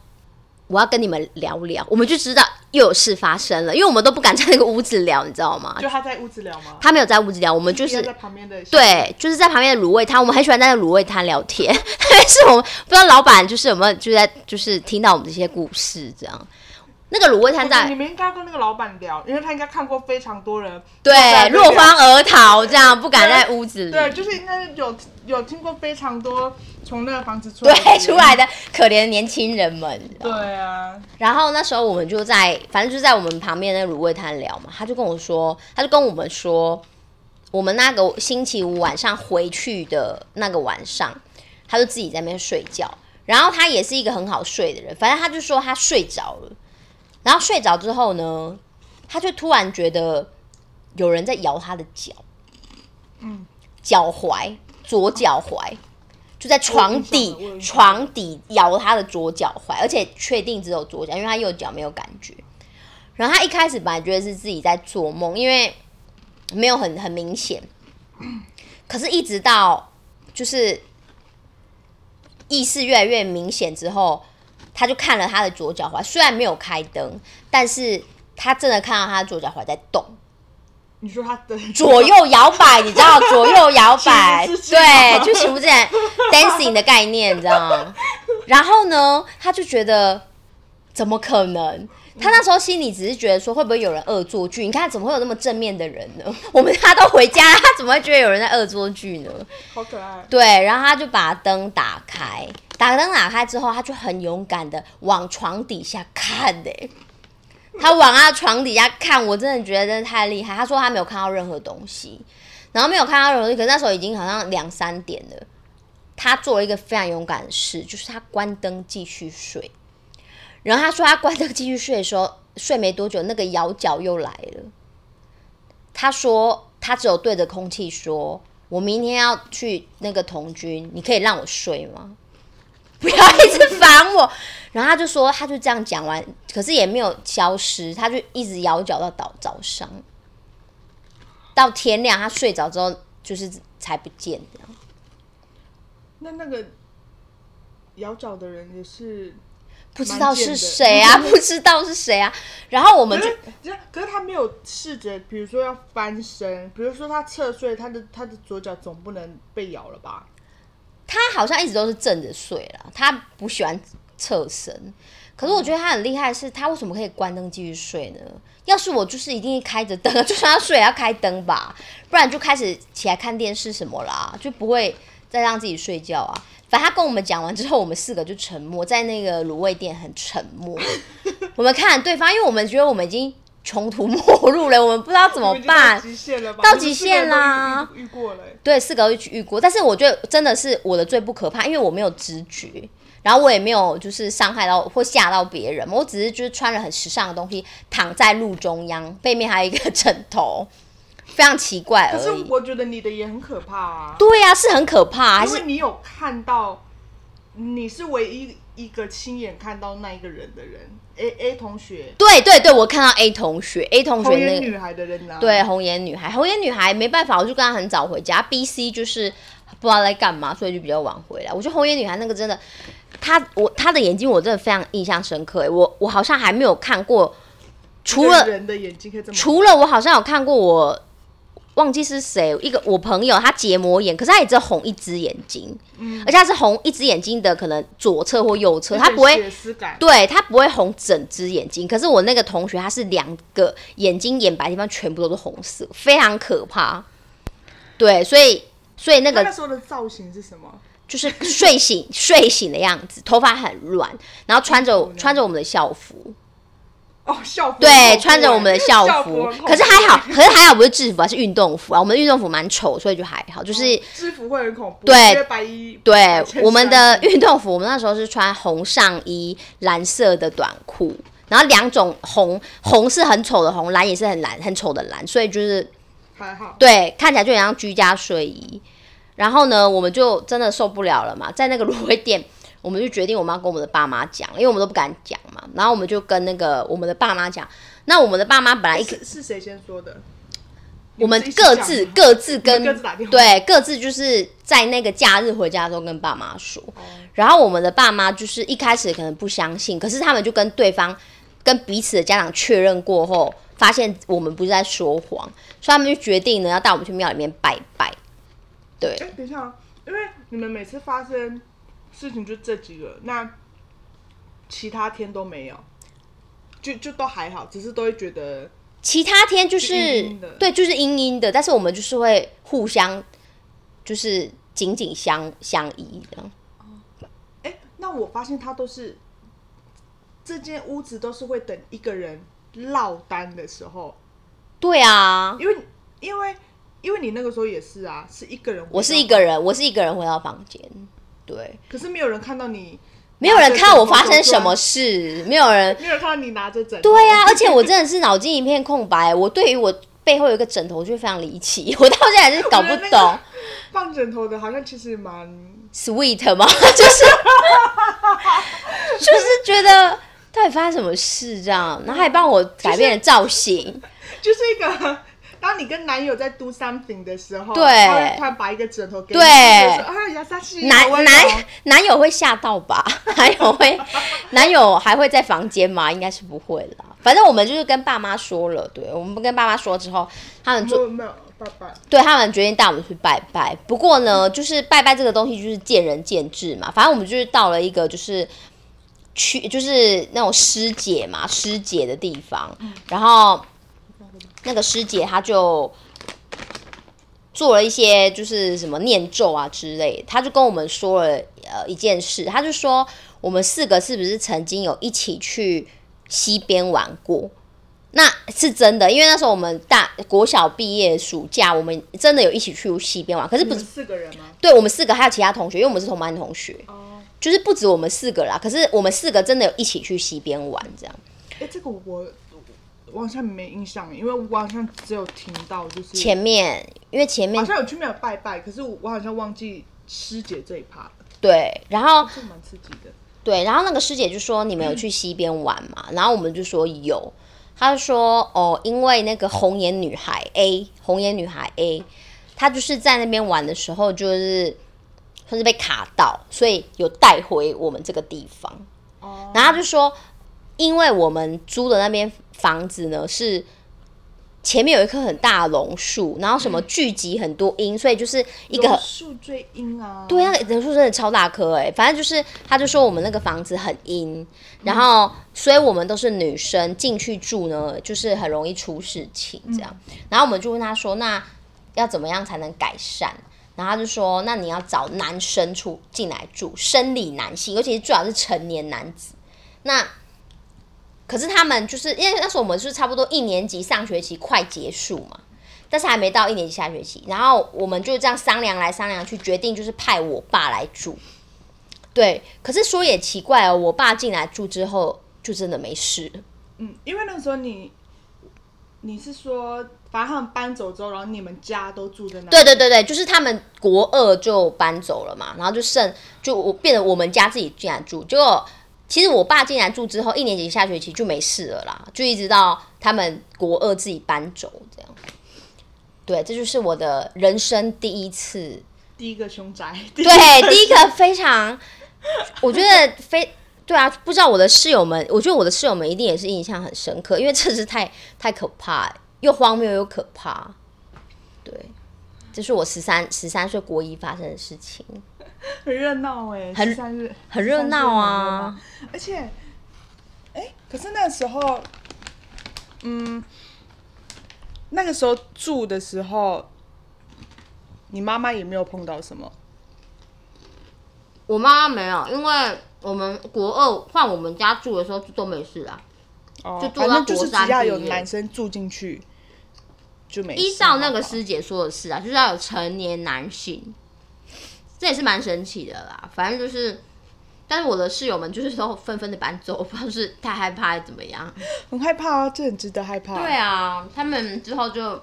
[SPEAKER 2] 我要跟你们聊聊，我们就知道又有事发生了，因为我们都不敢在那个屋子聊，你知道吗？
[SPEAKER 1] 就他在屋子聊吗？
[SPEAKER 2] 他没有在屋子聊，我们就是
[SPEAKER 1] 在旁边的
[SPEAKER 2] 对，就是在旁边的卤味摊，我们很喜欢在那卤味摊聊天。但是我们不知道老板就是有没有就在就是听到我们这些故事这样。那个卤味摊
[SPEAKER 1] 在你们应该跟那个老板聊，因为他应该看过非常多人
[SPEAKER 2] 对落荒而逃，这样不敢在屋子里。
[SPEAKER 1] 对，就是应该有有听过非常多从那个房子出来
[SPEAKER 2] 对出来的可怜的年轻人们。
[SPEAKER 1] 对啊，
[SPEAKER 2] 然后那时候我们就在，反正就在我们旁边那个卤味摊聊嘛，他就跟我说，他就跟我们说，我们那个星期五晚上回去的那个晚上，他就自己在那边睡觉。然后他也是一个很好睡的人，反正他就说他睡着了，然后睡着之后呢，他就突然觉得有人在摇他的脚，
[SPEAKER 1] 嗯，
[SPEAKER 2] 脚踝，左脚踝。就在床底床底摇他的左脚踝，而且确定只有左脚，因为他右脚没有感觉。然后他一开始本来觉得是自己在做梦，因为没有很很明显。可是，一直到就是意识越来越明显之后，他就看了他的左脚踝，虽然没有开灯，但是他真的看到他的左脚踝在动。
[SPEAKER 1] 你说他的
[SPEAKER 2] 左右摇摆，你知道左右摇摆，对，就起舞之前 dancing 的概念，你知道吗？然后呢，他就觉得怎么可能？他那时候心里只是觉得说，会不会有人恶作剧？你看，怎么会有那么正面的人呢？我们他都回家，他怎么会觉得有人在恶作剧呢？
[SPEAKER 1] 好可爱，
[SPEAKER 2] 对，然后他就把灯打开，打灯打开之后，他就很勇敢的往床底下看的、他往他床底下看，我真的觉得真的太厉害。他说他没有看到任何东西，然后没有看到任何东西，可是那时候已经好像两三点了。他做了一个非常勇敢的事，就是他关灯继续睡。然后他说他关灯继续睡的时候，睡没多久，那个摇脚又来了。他说他只有对着空气说：“我明天要去那个童军，你可以让我睡吗？不要一直烦我。”然后他就说，他就这样讲完，可是也没有消失，他就一直摇脚到早早上，到天亮，他睡着之后就是才不见这样。
[SPEAKER 1] 那那个摇脚的人也是，
[SPEAKER 2] 不知道是谁啊，不知道是谁啊。然后我们就
[SPEAKER 1] 可是他没有试着，比如说要翻身，比如说他侧睡，他的他的左脚总不能被咬了吧？
[SPEAKER 2] 他好像一直都是正着睡了，他不喜欢侧身。可是我觉得他很厉害，是他为什么可以关灯继续睡呢？要是我就是一定开着灯，就算要睡也要开灯吧，不然就开始起来看电视什么啦，就不会再让自己睡觉啊。反正他跟我们讲完之后，我们四个就沉默，在那个卤味店很沉默。我们看着对方，因为我们觉得我们已经穷途末路了，我们不知道怎么办。
[SPEAKER 1] 极限了吧？
[SPEAKER 2] 到极限啦
[SPEAKER 1] 遇遇过了欸、
[SPEAKER 2] 对，四个都遇过，但是我觉得真的是我的最不可怕，因为我没有知觉，然后我也没有就是伤害到或吓到别人，我只是就是穿了很时尚的东西，躺在路中央，背面还有一个枕头，非常奇怪
[SPEAKER 1] 可是。我觉得你的也很可怕啊，
[SPEAKER 2] 对呀、是很可怕，还
[SPEAKER 1] 因
[SPEAKER 2] 是
[SPEAKER 1] 为你有看到，你是唯一一个亲眼看到那一个人的人，A A 同学，
[SPEAKER 2] 对对对，我看到 A 同学，A 同学那个
[SPEAKER 1] 女孩的人啊，
[SPEAKER 2] 对，红颜女孩，红颜女孩没办法，我就跟她很早回家。B、C 就是不知道在干嘛，所以就比较晚回来。我觉得红颜女孩那个真的，她我她的眼睛我真的非常印象深刻。欸我我好像还没有看过，除了
[SPEAKER 1] 人的眼睛可以这么
[SPEAKER 2] 除了我好像有看过我。忘记是谁，一个我朋友，他结膜炎，可是他也只有红一只眼睛，而且他是红一只眼睛的，可能左侧或右侧，他不会对他不会红整只眼睛，可是我那个同学他是两个眼睛眼白地方全部都是红色，非常可怕。对，所以所以那个
[SPEAKER 1] 他那时候的造型是什么？
[SPEAKER 2] 就是睡醒睡醒的样子，头发很乱，然后穿着 穿着我们的校服，
[SPEAKER 1] 哦，校服
[SPEAKER 2] 对，穿着我们的
[SPEAKER 1] 欸
[SPEAKER 2] 校
[SPEAKER 1] 校
[SPEAKER 2] 服可是还好，可是还好不是制服啊，是运动服啊，我们的运动服蛮丑，所以就还好，就是。
[SPEAKER 1] 制服会很恐怖，
[SPEAKER 2] 对
[SPEAKER 1] 白衣
[SPEAKER 2] 对我们的运动服，我们那时候是穿红上衣、蓝色的短裤，然后两种红，红是很丑的红，蓝也是很蓝很丑的蓝，所以就是
[SPEAKER 1] 还好。
[SPEAKER 2] 对，看起来就很像居家睡衣。然后呢，我们就真的受不了了嘛，在那个芦荟店，我们就决定我们要跟我们的爸妈讲，因为我们都不敢讲嘛。然后我们就跟那个我们的爸妈讲，那我们的爸妈本来一
[SPEAKER 1] 是是谁先说的？
[SPEAKER 2] 我们各自各自跟
[SPEAKER 1] 各自
[SPEAKER 2] 对各自就是在那个假日回家的时候跟爸妈说，
[SPEAKER 1] 哦
[SPEAKER 2] 然后我们的爸妈就是一开始可能不相信，可是他们就跟对方跟彼此的家长确认过后，发现我们不是在说谎，所以他们就决定呢要带我们去庙里面拜拜。对，
[SPEAKER 1] 哎、等一下啊，因为你们每次发生事情就这几个，那其他天都没有，就就都还好，只是都会觉得
[SPEAKER 2] 其他天就是对，就是阴阴的，但是我们就是会互相就是紧紧相相依这样。
[SPEAKER 1] 哎、那我发现他都是这间屋子都是会等一个人落单的时候，
[SPEAKER 2] 对啊，
[SPEAKER 1] 因为因为因为你那个时候也是啊，是一个人，
[SPEAKER 2] 我是一个，人，我是一个人回到房间，对，
[SPEAKER 1] 可是没有人看到你，
[SPEAKER 2] 没有人看到我发生什么，事，没有人。
[SPEAKER 1] 没有人看到你拿着枕头，
[SPEAKER 2] 对啊，而且我真的是脑筋一片空白，我对于我背后有一个枕头，我就非常离奇，我到现在还是搞不懂
[SPEAKER 1] 放枕头的好像其实蛮
[SPEAKER 2] sweet 吗？就是就是觉得到底发生什么事这样，然后还帮我改变了造型，
[SPEAKER 1] 就是 一个，当你跟男友在 do something 的时候，
[SPEAKER 2] 对
[SPEAKER 1] 他会突然把一个枕头给你，
[SPEAKER 2] 对
[SPEAKER 1] 啊，亚莎西，
[SPEAKER 2] 男男男友会吓到吧？男友会，男友还会在房间吗？应该是不会啦。反正我们就是跟爸妈说了，对我们跟爸妈说之后，他们做
[SPEAKER 1] 没有没有，爸爸，
[SPEAKER 2] 对他们决定带我们去拜拜。不过呢，就是拜拜这个东西就是见仁见智嘛。反正我们就是到了一个就是去就是那种师姐嘛，师姐的地方，然后那个师姐她就做了一些就是什么念咒啊之类的，她就跟我们说了呃一件事，她就说我们四个是不是曾经有一起去西边玩过？那是真的，因为那时候我们大国小毕业暑假，我们真的有一起去西边玩，可是不是
[SPEAKER 1] 四个人吗？
[SPEAKER 2] 对我们四个还有其他同学，因为我们是同班同学，
[SPEAKER 1] 哦，
[SPEAKER 2] 就是不止我们四个啦。可是我们四个真的有一起去西边玩，这样。
[SPEAKER 1] 哎，这个我我好像没印象，因为我好像只有听到就是
[SPEAKER 2] 前面因为前面
[SPEAKER 1] 好像有去庙拜拜，可是我我好像忘记师姐这一趴了，
[SPEAKER 2] 对，然后
[SPEAKER 1] 这蛮刺激的。
[SPEAKER 2] 对，然后那个师姐就说你们有去西边玩嘛？然后我们就说有，她就说哦，因为那个红颜女孩 A，红颜女孩 A，她就是在那边玩的时候就是算是被卡到，所以有带回我们这个地方。
[SPEAKER 1] 哦，
[SPEAKER 2] 然后她就说，因为我们租的那边房子呢是前面有一棵很大的榕树，然后什么聚集很多阴，所以就是一个
[SPEAKER 1] 树最阴啊，
[SPEAKER 2] 对，那个榕树真的超大棵哎、反正就是他就说我们那个房子很阴，然后所以我们都是女生进去住呢，就是很容易出事情这样。然后我们就问他说，那要怎么样才能改善？然后他就说，那你要找男生出进来住，生理男性，尤其是最好是成年男子。那可是他们就是因为那时候我们是差不多一年级上学期快结束嘛，但是还没到一年级下学期，然后我们就这样商量来商量去，决定就是派我爸来住。对，可是说也奇怪哦，我爸进来住之后就真的没事。
[SPEAKER 1] 嗯，因为那时候你你是说，反正他们搬走之后，然后你们家都住在那，
[SPEAKER 2] 对对对对，就是他们国二就搬走了嘛，然后就剩就我变得我们家自己进来住，结果其实我爸进来住之后，一年级下学期就没事了啦，就一直到他们国二自己搬走这样。对，这就是我的人生第一次
[SPEAKER 1] 第一个凶宅，
[SPEAKER 2] 对，第一个非常，我觉得非对啊，不知道我的室友们，我觉得我的室友们一定也是印象很深刻，因为这是太太可怕，又荒谬又可怕。对，这是我十三十三岁国一发生的事情，
[SPEAKER 1] 很热闹哎，
[SPEAKER 2] 很
[SPEAKER 1] 十三日
[SPEAKER 2] 很热闹啊。
[SPEAKER 1] 而且，哎，可是那时候，嗯，那个时候住的时候，你妈妈也没有碰到什么，
[SPEAKER 2] 我妈妈没有，因为我们国二换我们家住的时候都没事啊。
[SPEAKER 1] 哦
[SPEAKER 2] 就住到国三
[SPEAKER 1] 只要有男生住进去，就没事。
[SPEAKER 2] 依照那个师姐说的是啊，就是要有成年男性，这也是蛮神奇的啦。反正就是，但是我的室友们就是都纷纷的搬走，不知道是太害怕还是怎么样。
[SPEAKER 1] 很害怕啊，这很值得害怕。
[SPEAKER 2] 对啊，他们之后就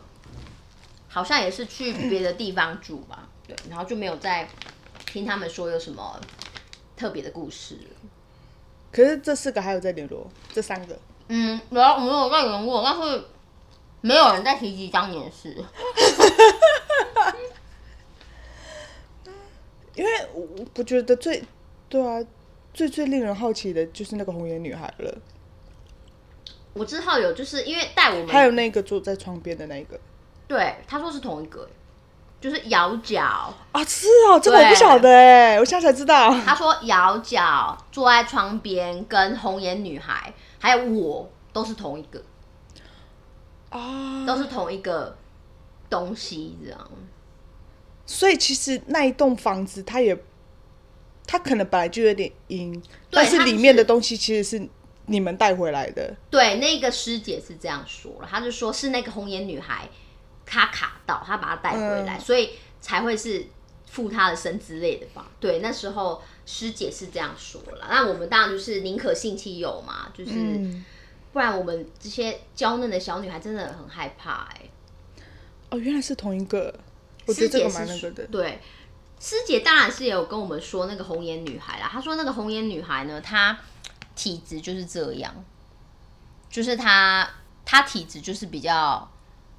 [SPEAKER 2] 好像也是去别的地方住吧，对，然后就没有再听他们说有什么特别的故事。
[SPEAKER 1] 可是这四个还有在联络，这三个
[SPEAKER 2] 嗯，然后我没有再联络，但是没有人在提及当年的事。
[SPEAKER 1] 因为我不觉得最对啊，最最令人好奇的就是那个红颜女孩了，
[SPEAKER 2] 我知道有，就是因为带我们，
[SPEAKER 1] 还有那个坐在窗边的那个
[SPEAKER 2] 对他说是同一个，就是摇脚。
[SPEAKER 1] 啊，是哦，这个我不晓得哎，我现在才知道。
[SPEAKER 2] 他说摇脚坐在窗边，跟红颜女孩还有我都是同一个，
[SPEAKER 1] 啊，
[SPEAKER 2] 都是同一个东西，这样。
[SPEAKER 1] 所以其实那一栋房子，它也，它可能本来就有点阴，但是里面的东西其实是你们带回来的。
[SPEAKER 2] 对，那个师姐是这样说了，她就说是那个红颜女孩她卡到，她把她带回来，
[SPEAKER 1] 嗯
[SPEAKER 2] 所以才会是附她的身之类的吧？对，那时候师姐是这样说了。那我们当然就是宁可信其有嘛，就是、
[SPEAKER 1] 嗯，
[SPEAKER 2] 不然我们这些娇嫩的小女孩真的很害怕哎、
[SPEAKER 1] 哦，原来是同一个，我觉得这个
[SPEAKER 2] 师姐是
[SPEAKER 1] 蛮那个的。
[SPEAKER 2] 对，师姐当然是有跟我们说那个红颜女孩啦。她说那个红颜女孩呢，她体质就是这样，就是她她体质就是比较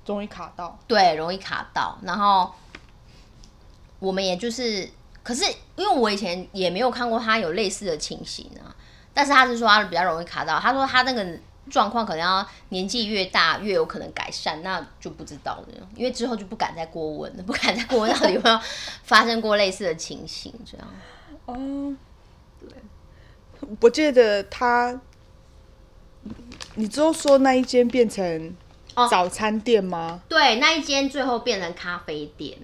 [SPEAKER 1] 容易卡到，
[SPEAKER 2] 对容易卡到，然后我们也就是，可是因为我以前也没有看过她有类似的情形啊，但是她是说她比较容易卡到，她说她那个。状况可能要年纪越大越有可能改善，那就不知道了，因为之后就不敢再过问了，不敢再过问到底有没有发生过类似的情形，这样。
[SPEAKER 1] 哦，我记得他，你之后说那一间变成
[SPEAKER 2] 哦
[SPEAKER 1] 早餐店吗？
[SPEAKER 2] 对，那一间最后变成咖啡店，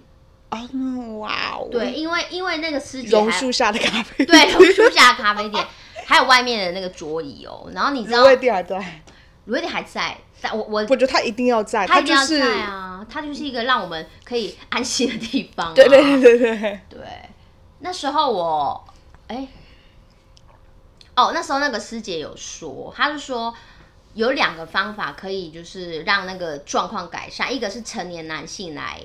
[SPEAKER 1] 啊、嗯哇哦，
[SPEAKER 2] 对，，因为因为那个师姐
[SPEAKER 1] 榕树下的咖啡，
[SPEAKER 2] 对榕树下咖啡店，还有外面的那个桌椅哦，然后你知道
[SPEAKER 1] 卤味店还在，
[SPEAKER 2] 卤味店还在，但我我
[SPEAKER 1] 我觉得他一定要在，
[SPEAKER 2] 他一定要
[SPEAKER 1] 就是，
[SPEAKER 2] 在啊，他就是一个让我们可以安心的地方、啊。
[SPEAKER 1] 对对对对对，
[SPEAKER 2] 对，那时候我，哎、哦，那时候那个师姐有说，她是说有两个方法可以就是让那个状况改善，一个是成年男性来，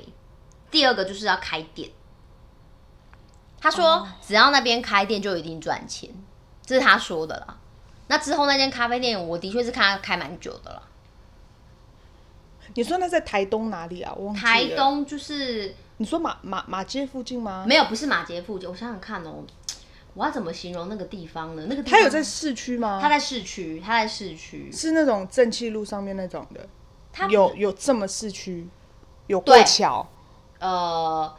[SPEAKER 2] 第二个就是要开店。她说
[SPEAKER 1] 哦。
[SPEAKER 2] 只要那边开店就一定赚钱，这是他说的啦。那之后那间咖啡店，我的确是看他开蛮久的了。
[SPEAKER 1] 你说那在台东哪里啊？我忘记了
[SPEAKER 2] 台，东就是
[SPEAKER 1] 你说马马马街附近吗？
[SPEAKER 2] 没有，不是马街附近。我想想看哦，我要怎么形容那个地方呢？那个地方
[SPEAKER 1] 它有在市区吗？
[SPEAKER 2] 他在市区，他在市区，
[SPEAKER 1] 是那种正气路上面那种的，
[SPEAKER 2] 它
[SPEAKER 1] 有有这么市区，有过
[SPEAKER 2] 对
[SPEAKER 1] 桥，
[SPEAKER 2] 呃，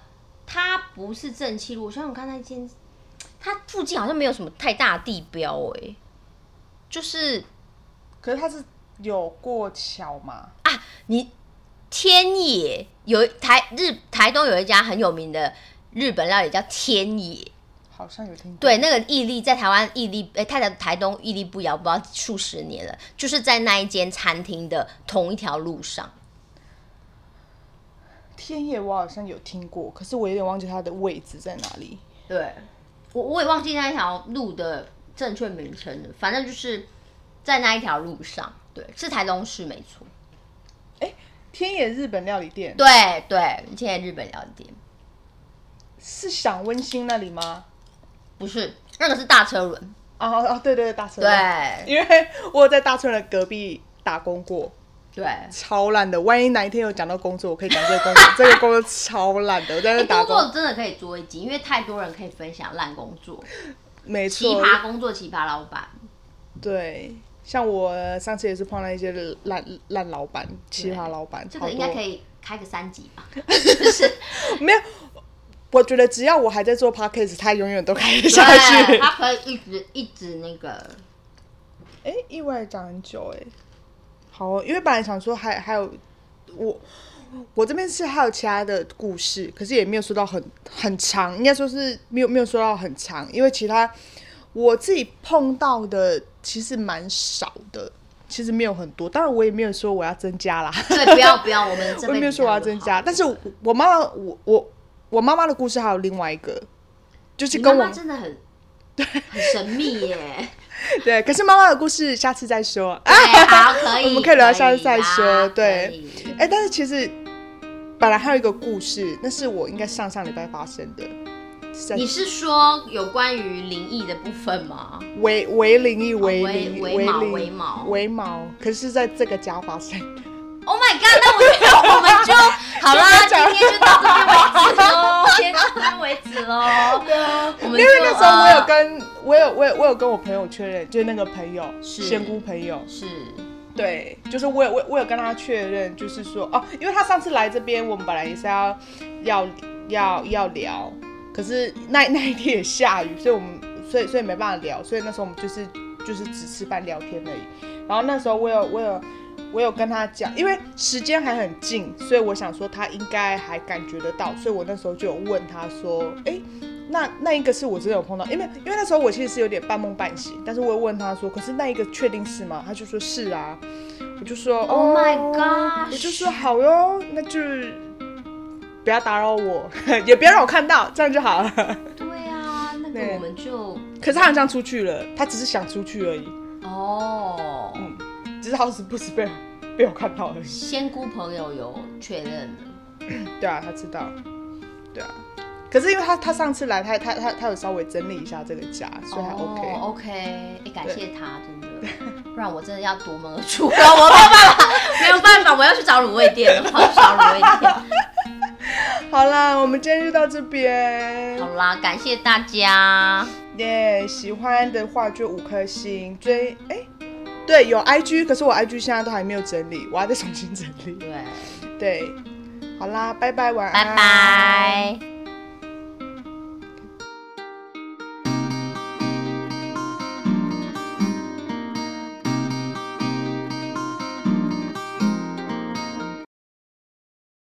[SPEAKER 2] 他不是正气路。我想想看那间，它附近好像没有什么太大的地标哎、就是
[SPEAKER 1] 可是它是有过桥嘛？
[SPEAKER 2] 啊，你天野有台日台东有一家很有名的日本料理叫天野，
[SPEAKER 1] 好像有听过。
[SPEAKER 2] 对，那个屹立在台湾屹立，哎、他在台东屹立不摇，不知道数十年了，就是在那一间餐厅的同一条路上。
[SPEAKER 1] 天野我好像有听过，可是我有点忘记它的位置在哪里。
[SPEAKER 2] 对，我我也忘记那一条路的正确名称了，反正就是在那一条路上，对，是台东市没错。
[SPEAKER 1] 哎天野日本料理店
[SPEAKER 2] 对对，天野日本料理店
[SPEAKER 1] 是想温馨那里吗？
[SPEAKER 2] 不是那个是大车轮，
[SPEAKER 1] 哦哦，对对对，大车轮
[SPEAKER 2] 对
[SPEAKER 1] 轮因为我有在大车轮的隔壁打工过，
[SPEAKER 2] 对。
[SPEAKER 1] 超烂的。万一哪一天有讲到工作，我可以讲这个工作，这个工作超烂的。我在那
[SPEAKER 2] 哎，
[SPEAKER 1] 打工，
[SPEAKER 2] 工作真的可以做一集，因为太多人可以分享烂工作、
[SPEAKER 1] 没错
[SPEAKER 2] 奇
[SPEAKER 1] 错，
[SPEAKER 2] 葩工作、奇葩老板。
[SPEAKER 1] 对。像我上次也是碰到一些烂烂老板、奇葩老板，
[SPEAKER 2] 这个应该可以开个三集吧？就 是
[SPEAKER 1] 没有。我觉得只要我还在做 podcast，他永远都开得下，去。
[SPEAKER 2] 他可以一直一直那个。
[SPEAKER 1] 哎、意外讲很久哎、好哦，因为本来想说还还有我我这边是还有其他的故事，可是也没有说到很很长，应该说是没有没有说到很长，因为其他我自己碰到的其实蛮少的，其实没有很多。当然我也没有说我要增加啦，
[SPEAKER 2] 对，不要不要，我们
[SPEAKER 1] 没有说我要增加，但是我我妈妈我我我妈妈的故事还有另外一个，就是跟我
[SPEAKER 2] 妈真的很很神秘耶。
[SPEAKER 1] 对，可是妈妈的故事下次再说。
[SPEAKER 2] 啊，好，可以，
[SPEAKER 1] 我们可以聊下次再说对哎、但是其实本来还有一个故事，那是我应该上上礼拜发生的，
[SPEAKER 2] 你是说有关于灵异的部分吗？
[SPEAKER 1] 为为灵异为
[SPEAKER 2] 为
[SPEAKER 1] 灵
[SPEAKER 2] 为毛
[SPEAKER 1] 灵
[SPEAKER 2] 为毛
[SPEAKER 1] 为毛，可是在这个家发生。
[SPEAKER 2] Oh my god！那我觉得我们就好啦，今天就到这边为止喽，先到这边为止喽。
[SPEAKER 1] 对啊，因为那时候我有
[SPEAKER 2] 呃
[SPEAKER 1] 跟我有我有我有跟我朋友确认，就是那个朋友
[SPEAKER 2] 是
[SPEAKER 1] 仙姑朋友，
[SPEAKER 2] 是
[SPEAKER 1] 对，就是我有我我有跟他确认，就是说哦，因为他上次来这边，我们本来也是要要要要聊，可是那 那一天也下雨，所以我们所以所以没办法聊，所以那时候我们就是就是只吃饭聊天而已。然后那时候我有我有我有跟他讲，因为时间还很近，所以我想说他应该还感觉得到，所以我那时候就有问他说，哎。那那一个是我真的有碰到，因为因为那时候我其实是有点半梦半醒，但是我有问他说，可是那一个确定是吗？他就说是啊，我就说
[SPEAKER 2] Oh my
[SPEAKER 1] 哦
[SPEAKER 2] gosh
[SPEAKER 1] 我就说好哟，那就不要打扰我，也不要让我看到，这样就好了。
[SPEAKER 2] 对啊，那个我们就
[SPEAKER 1] 可是他好像出去了，他只是想出去而已，
[SPEAKER 2] 哦，
[SPEAKER 1] 只是好死不死被被我看到而已。
[SPEAKER 2] 仙姑朋友有确认了，
[SPEAKER 1] 对啊，他知道，对啊。可是因为他他上次来，他他他他有稍微整理一下这个家，所以还 OK。
[SPEAKER 2] 哦 OK，哎，感谢他，真的，不然我真的要夺门而出了，我没有办法，没有办法，我要去找卤味店了，我要去找卤味店。
[SPEAKER 1] 好啦，我们今天就到这边。
[SPEAKER 2] 好啦，感谢大家。
[SPEAKER 1] 耶喜欢的话就五颗星。追哎、对，有 IG，可是我 IG 现在都还没有整理，我还在重新整理。
[SPEAKER 2] 对，
[SPEAKER 1] 对，好啦，拜拜，晚安拜，
[SPEAKER 2] 拜。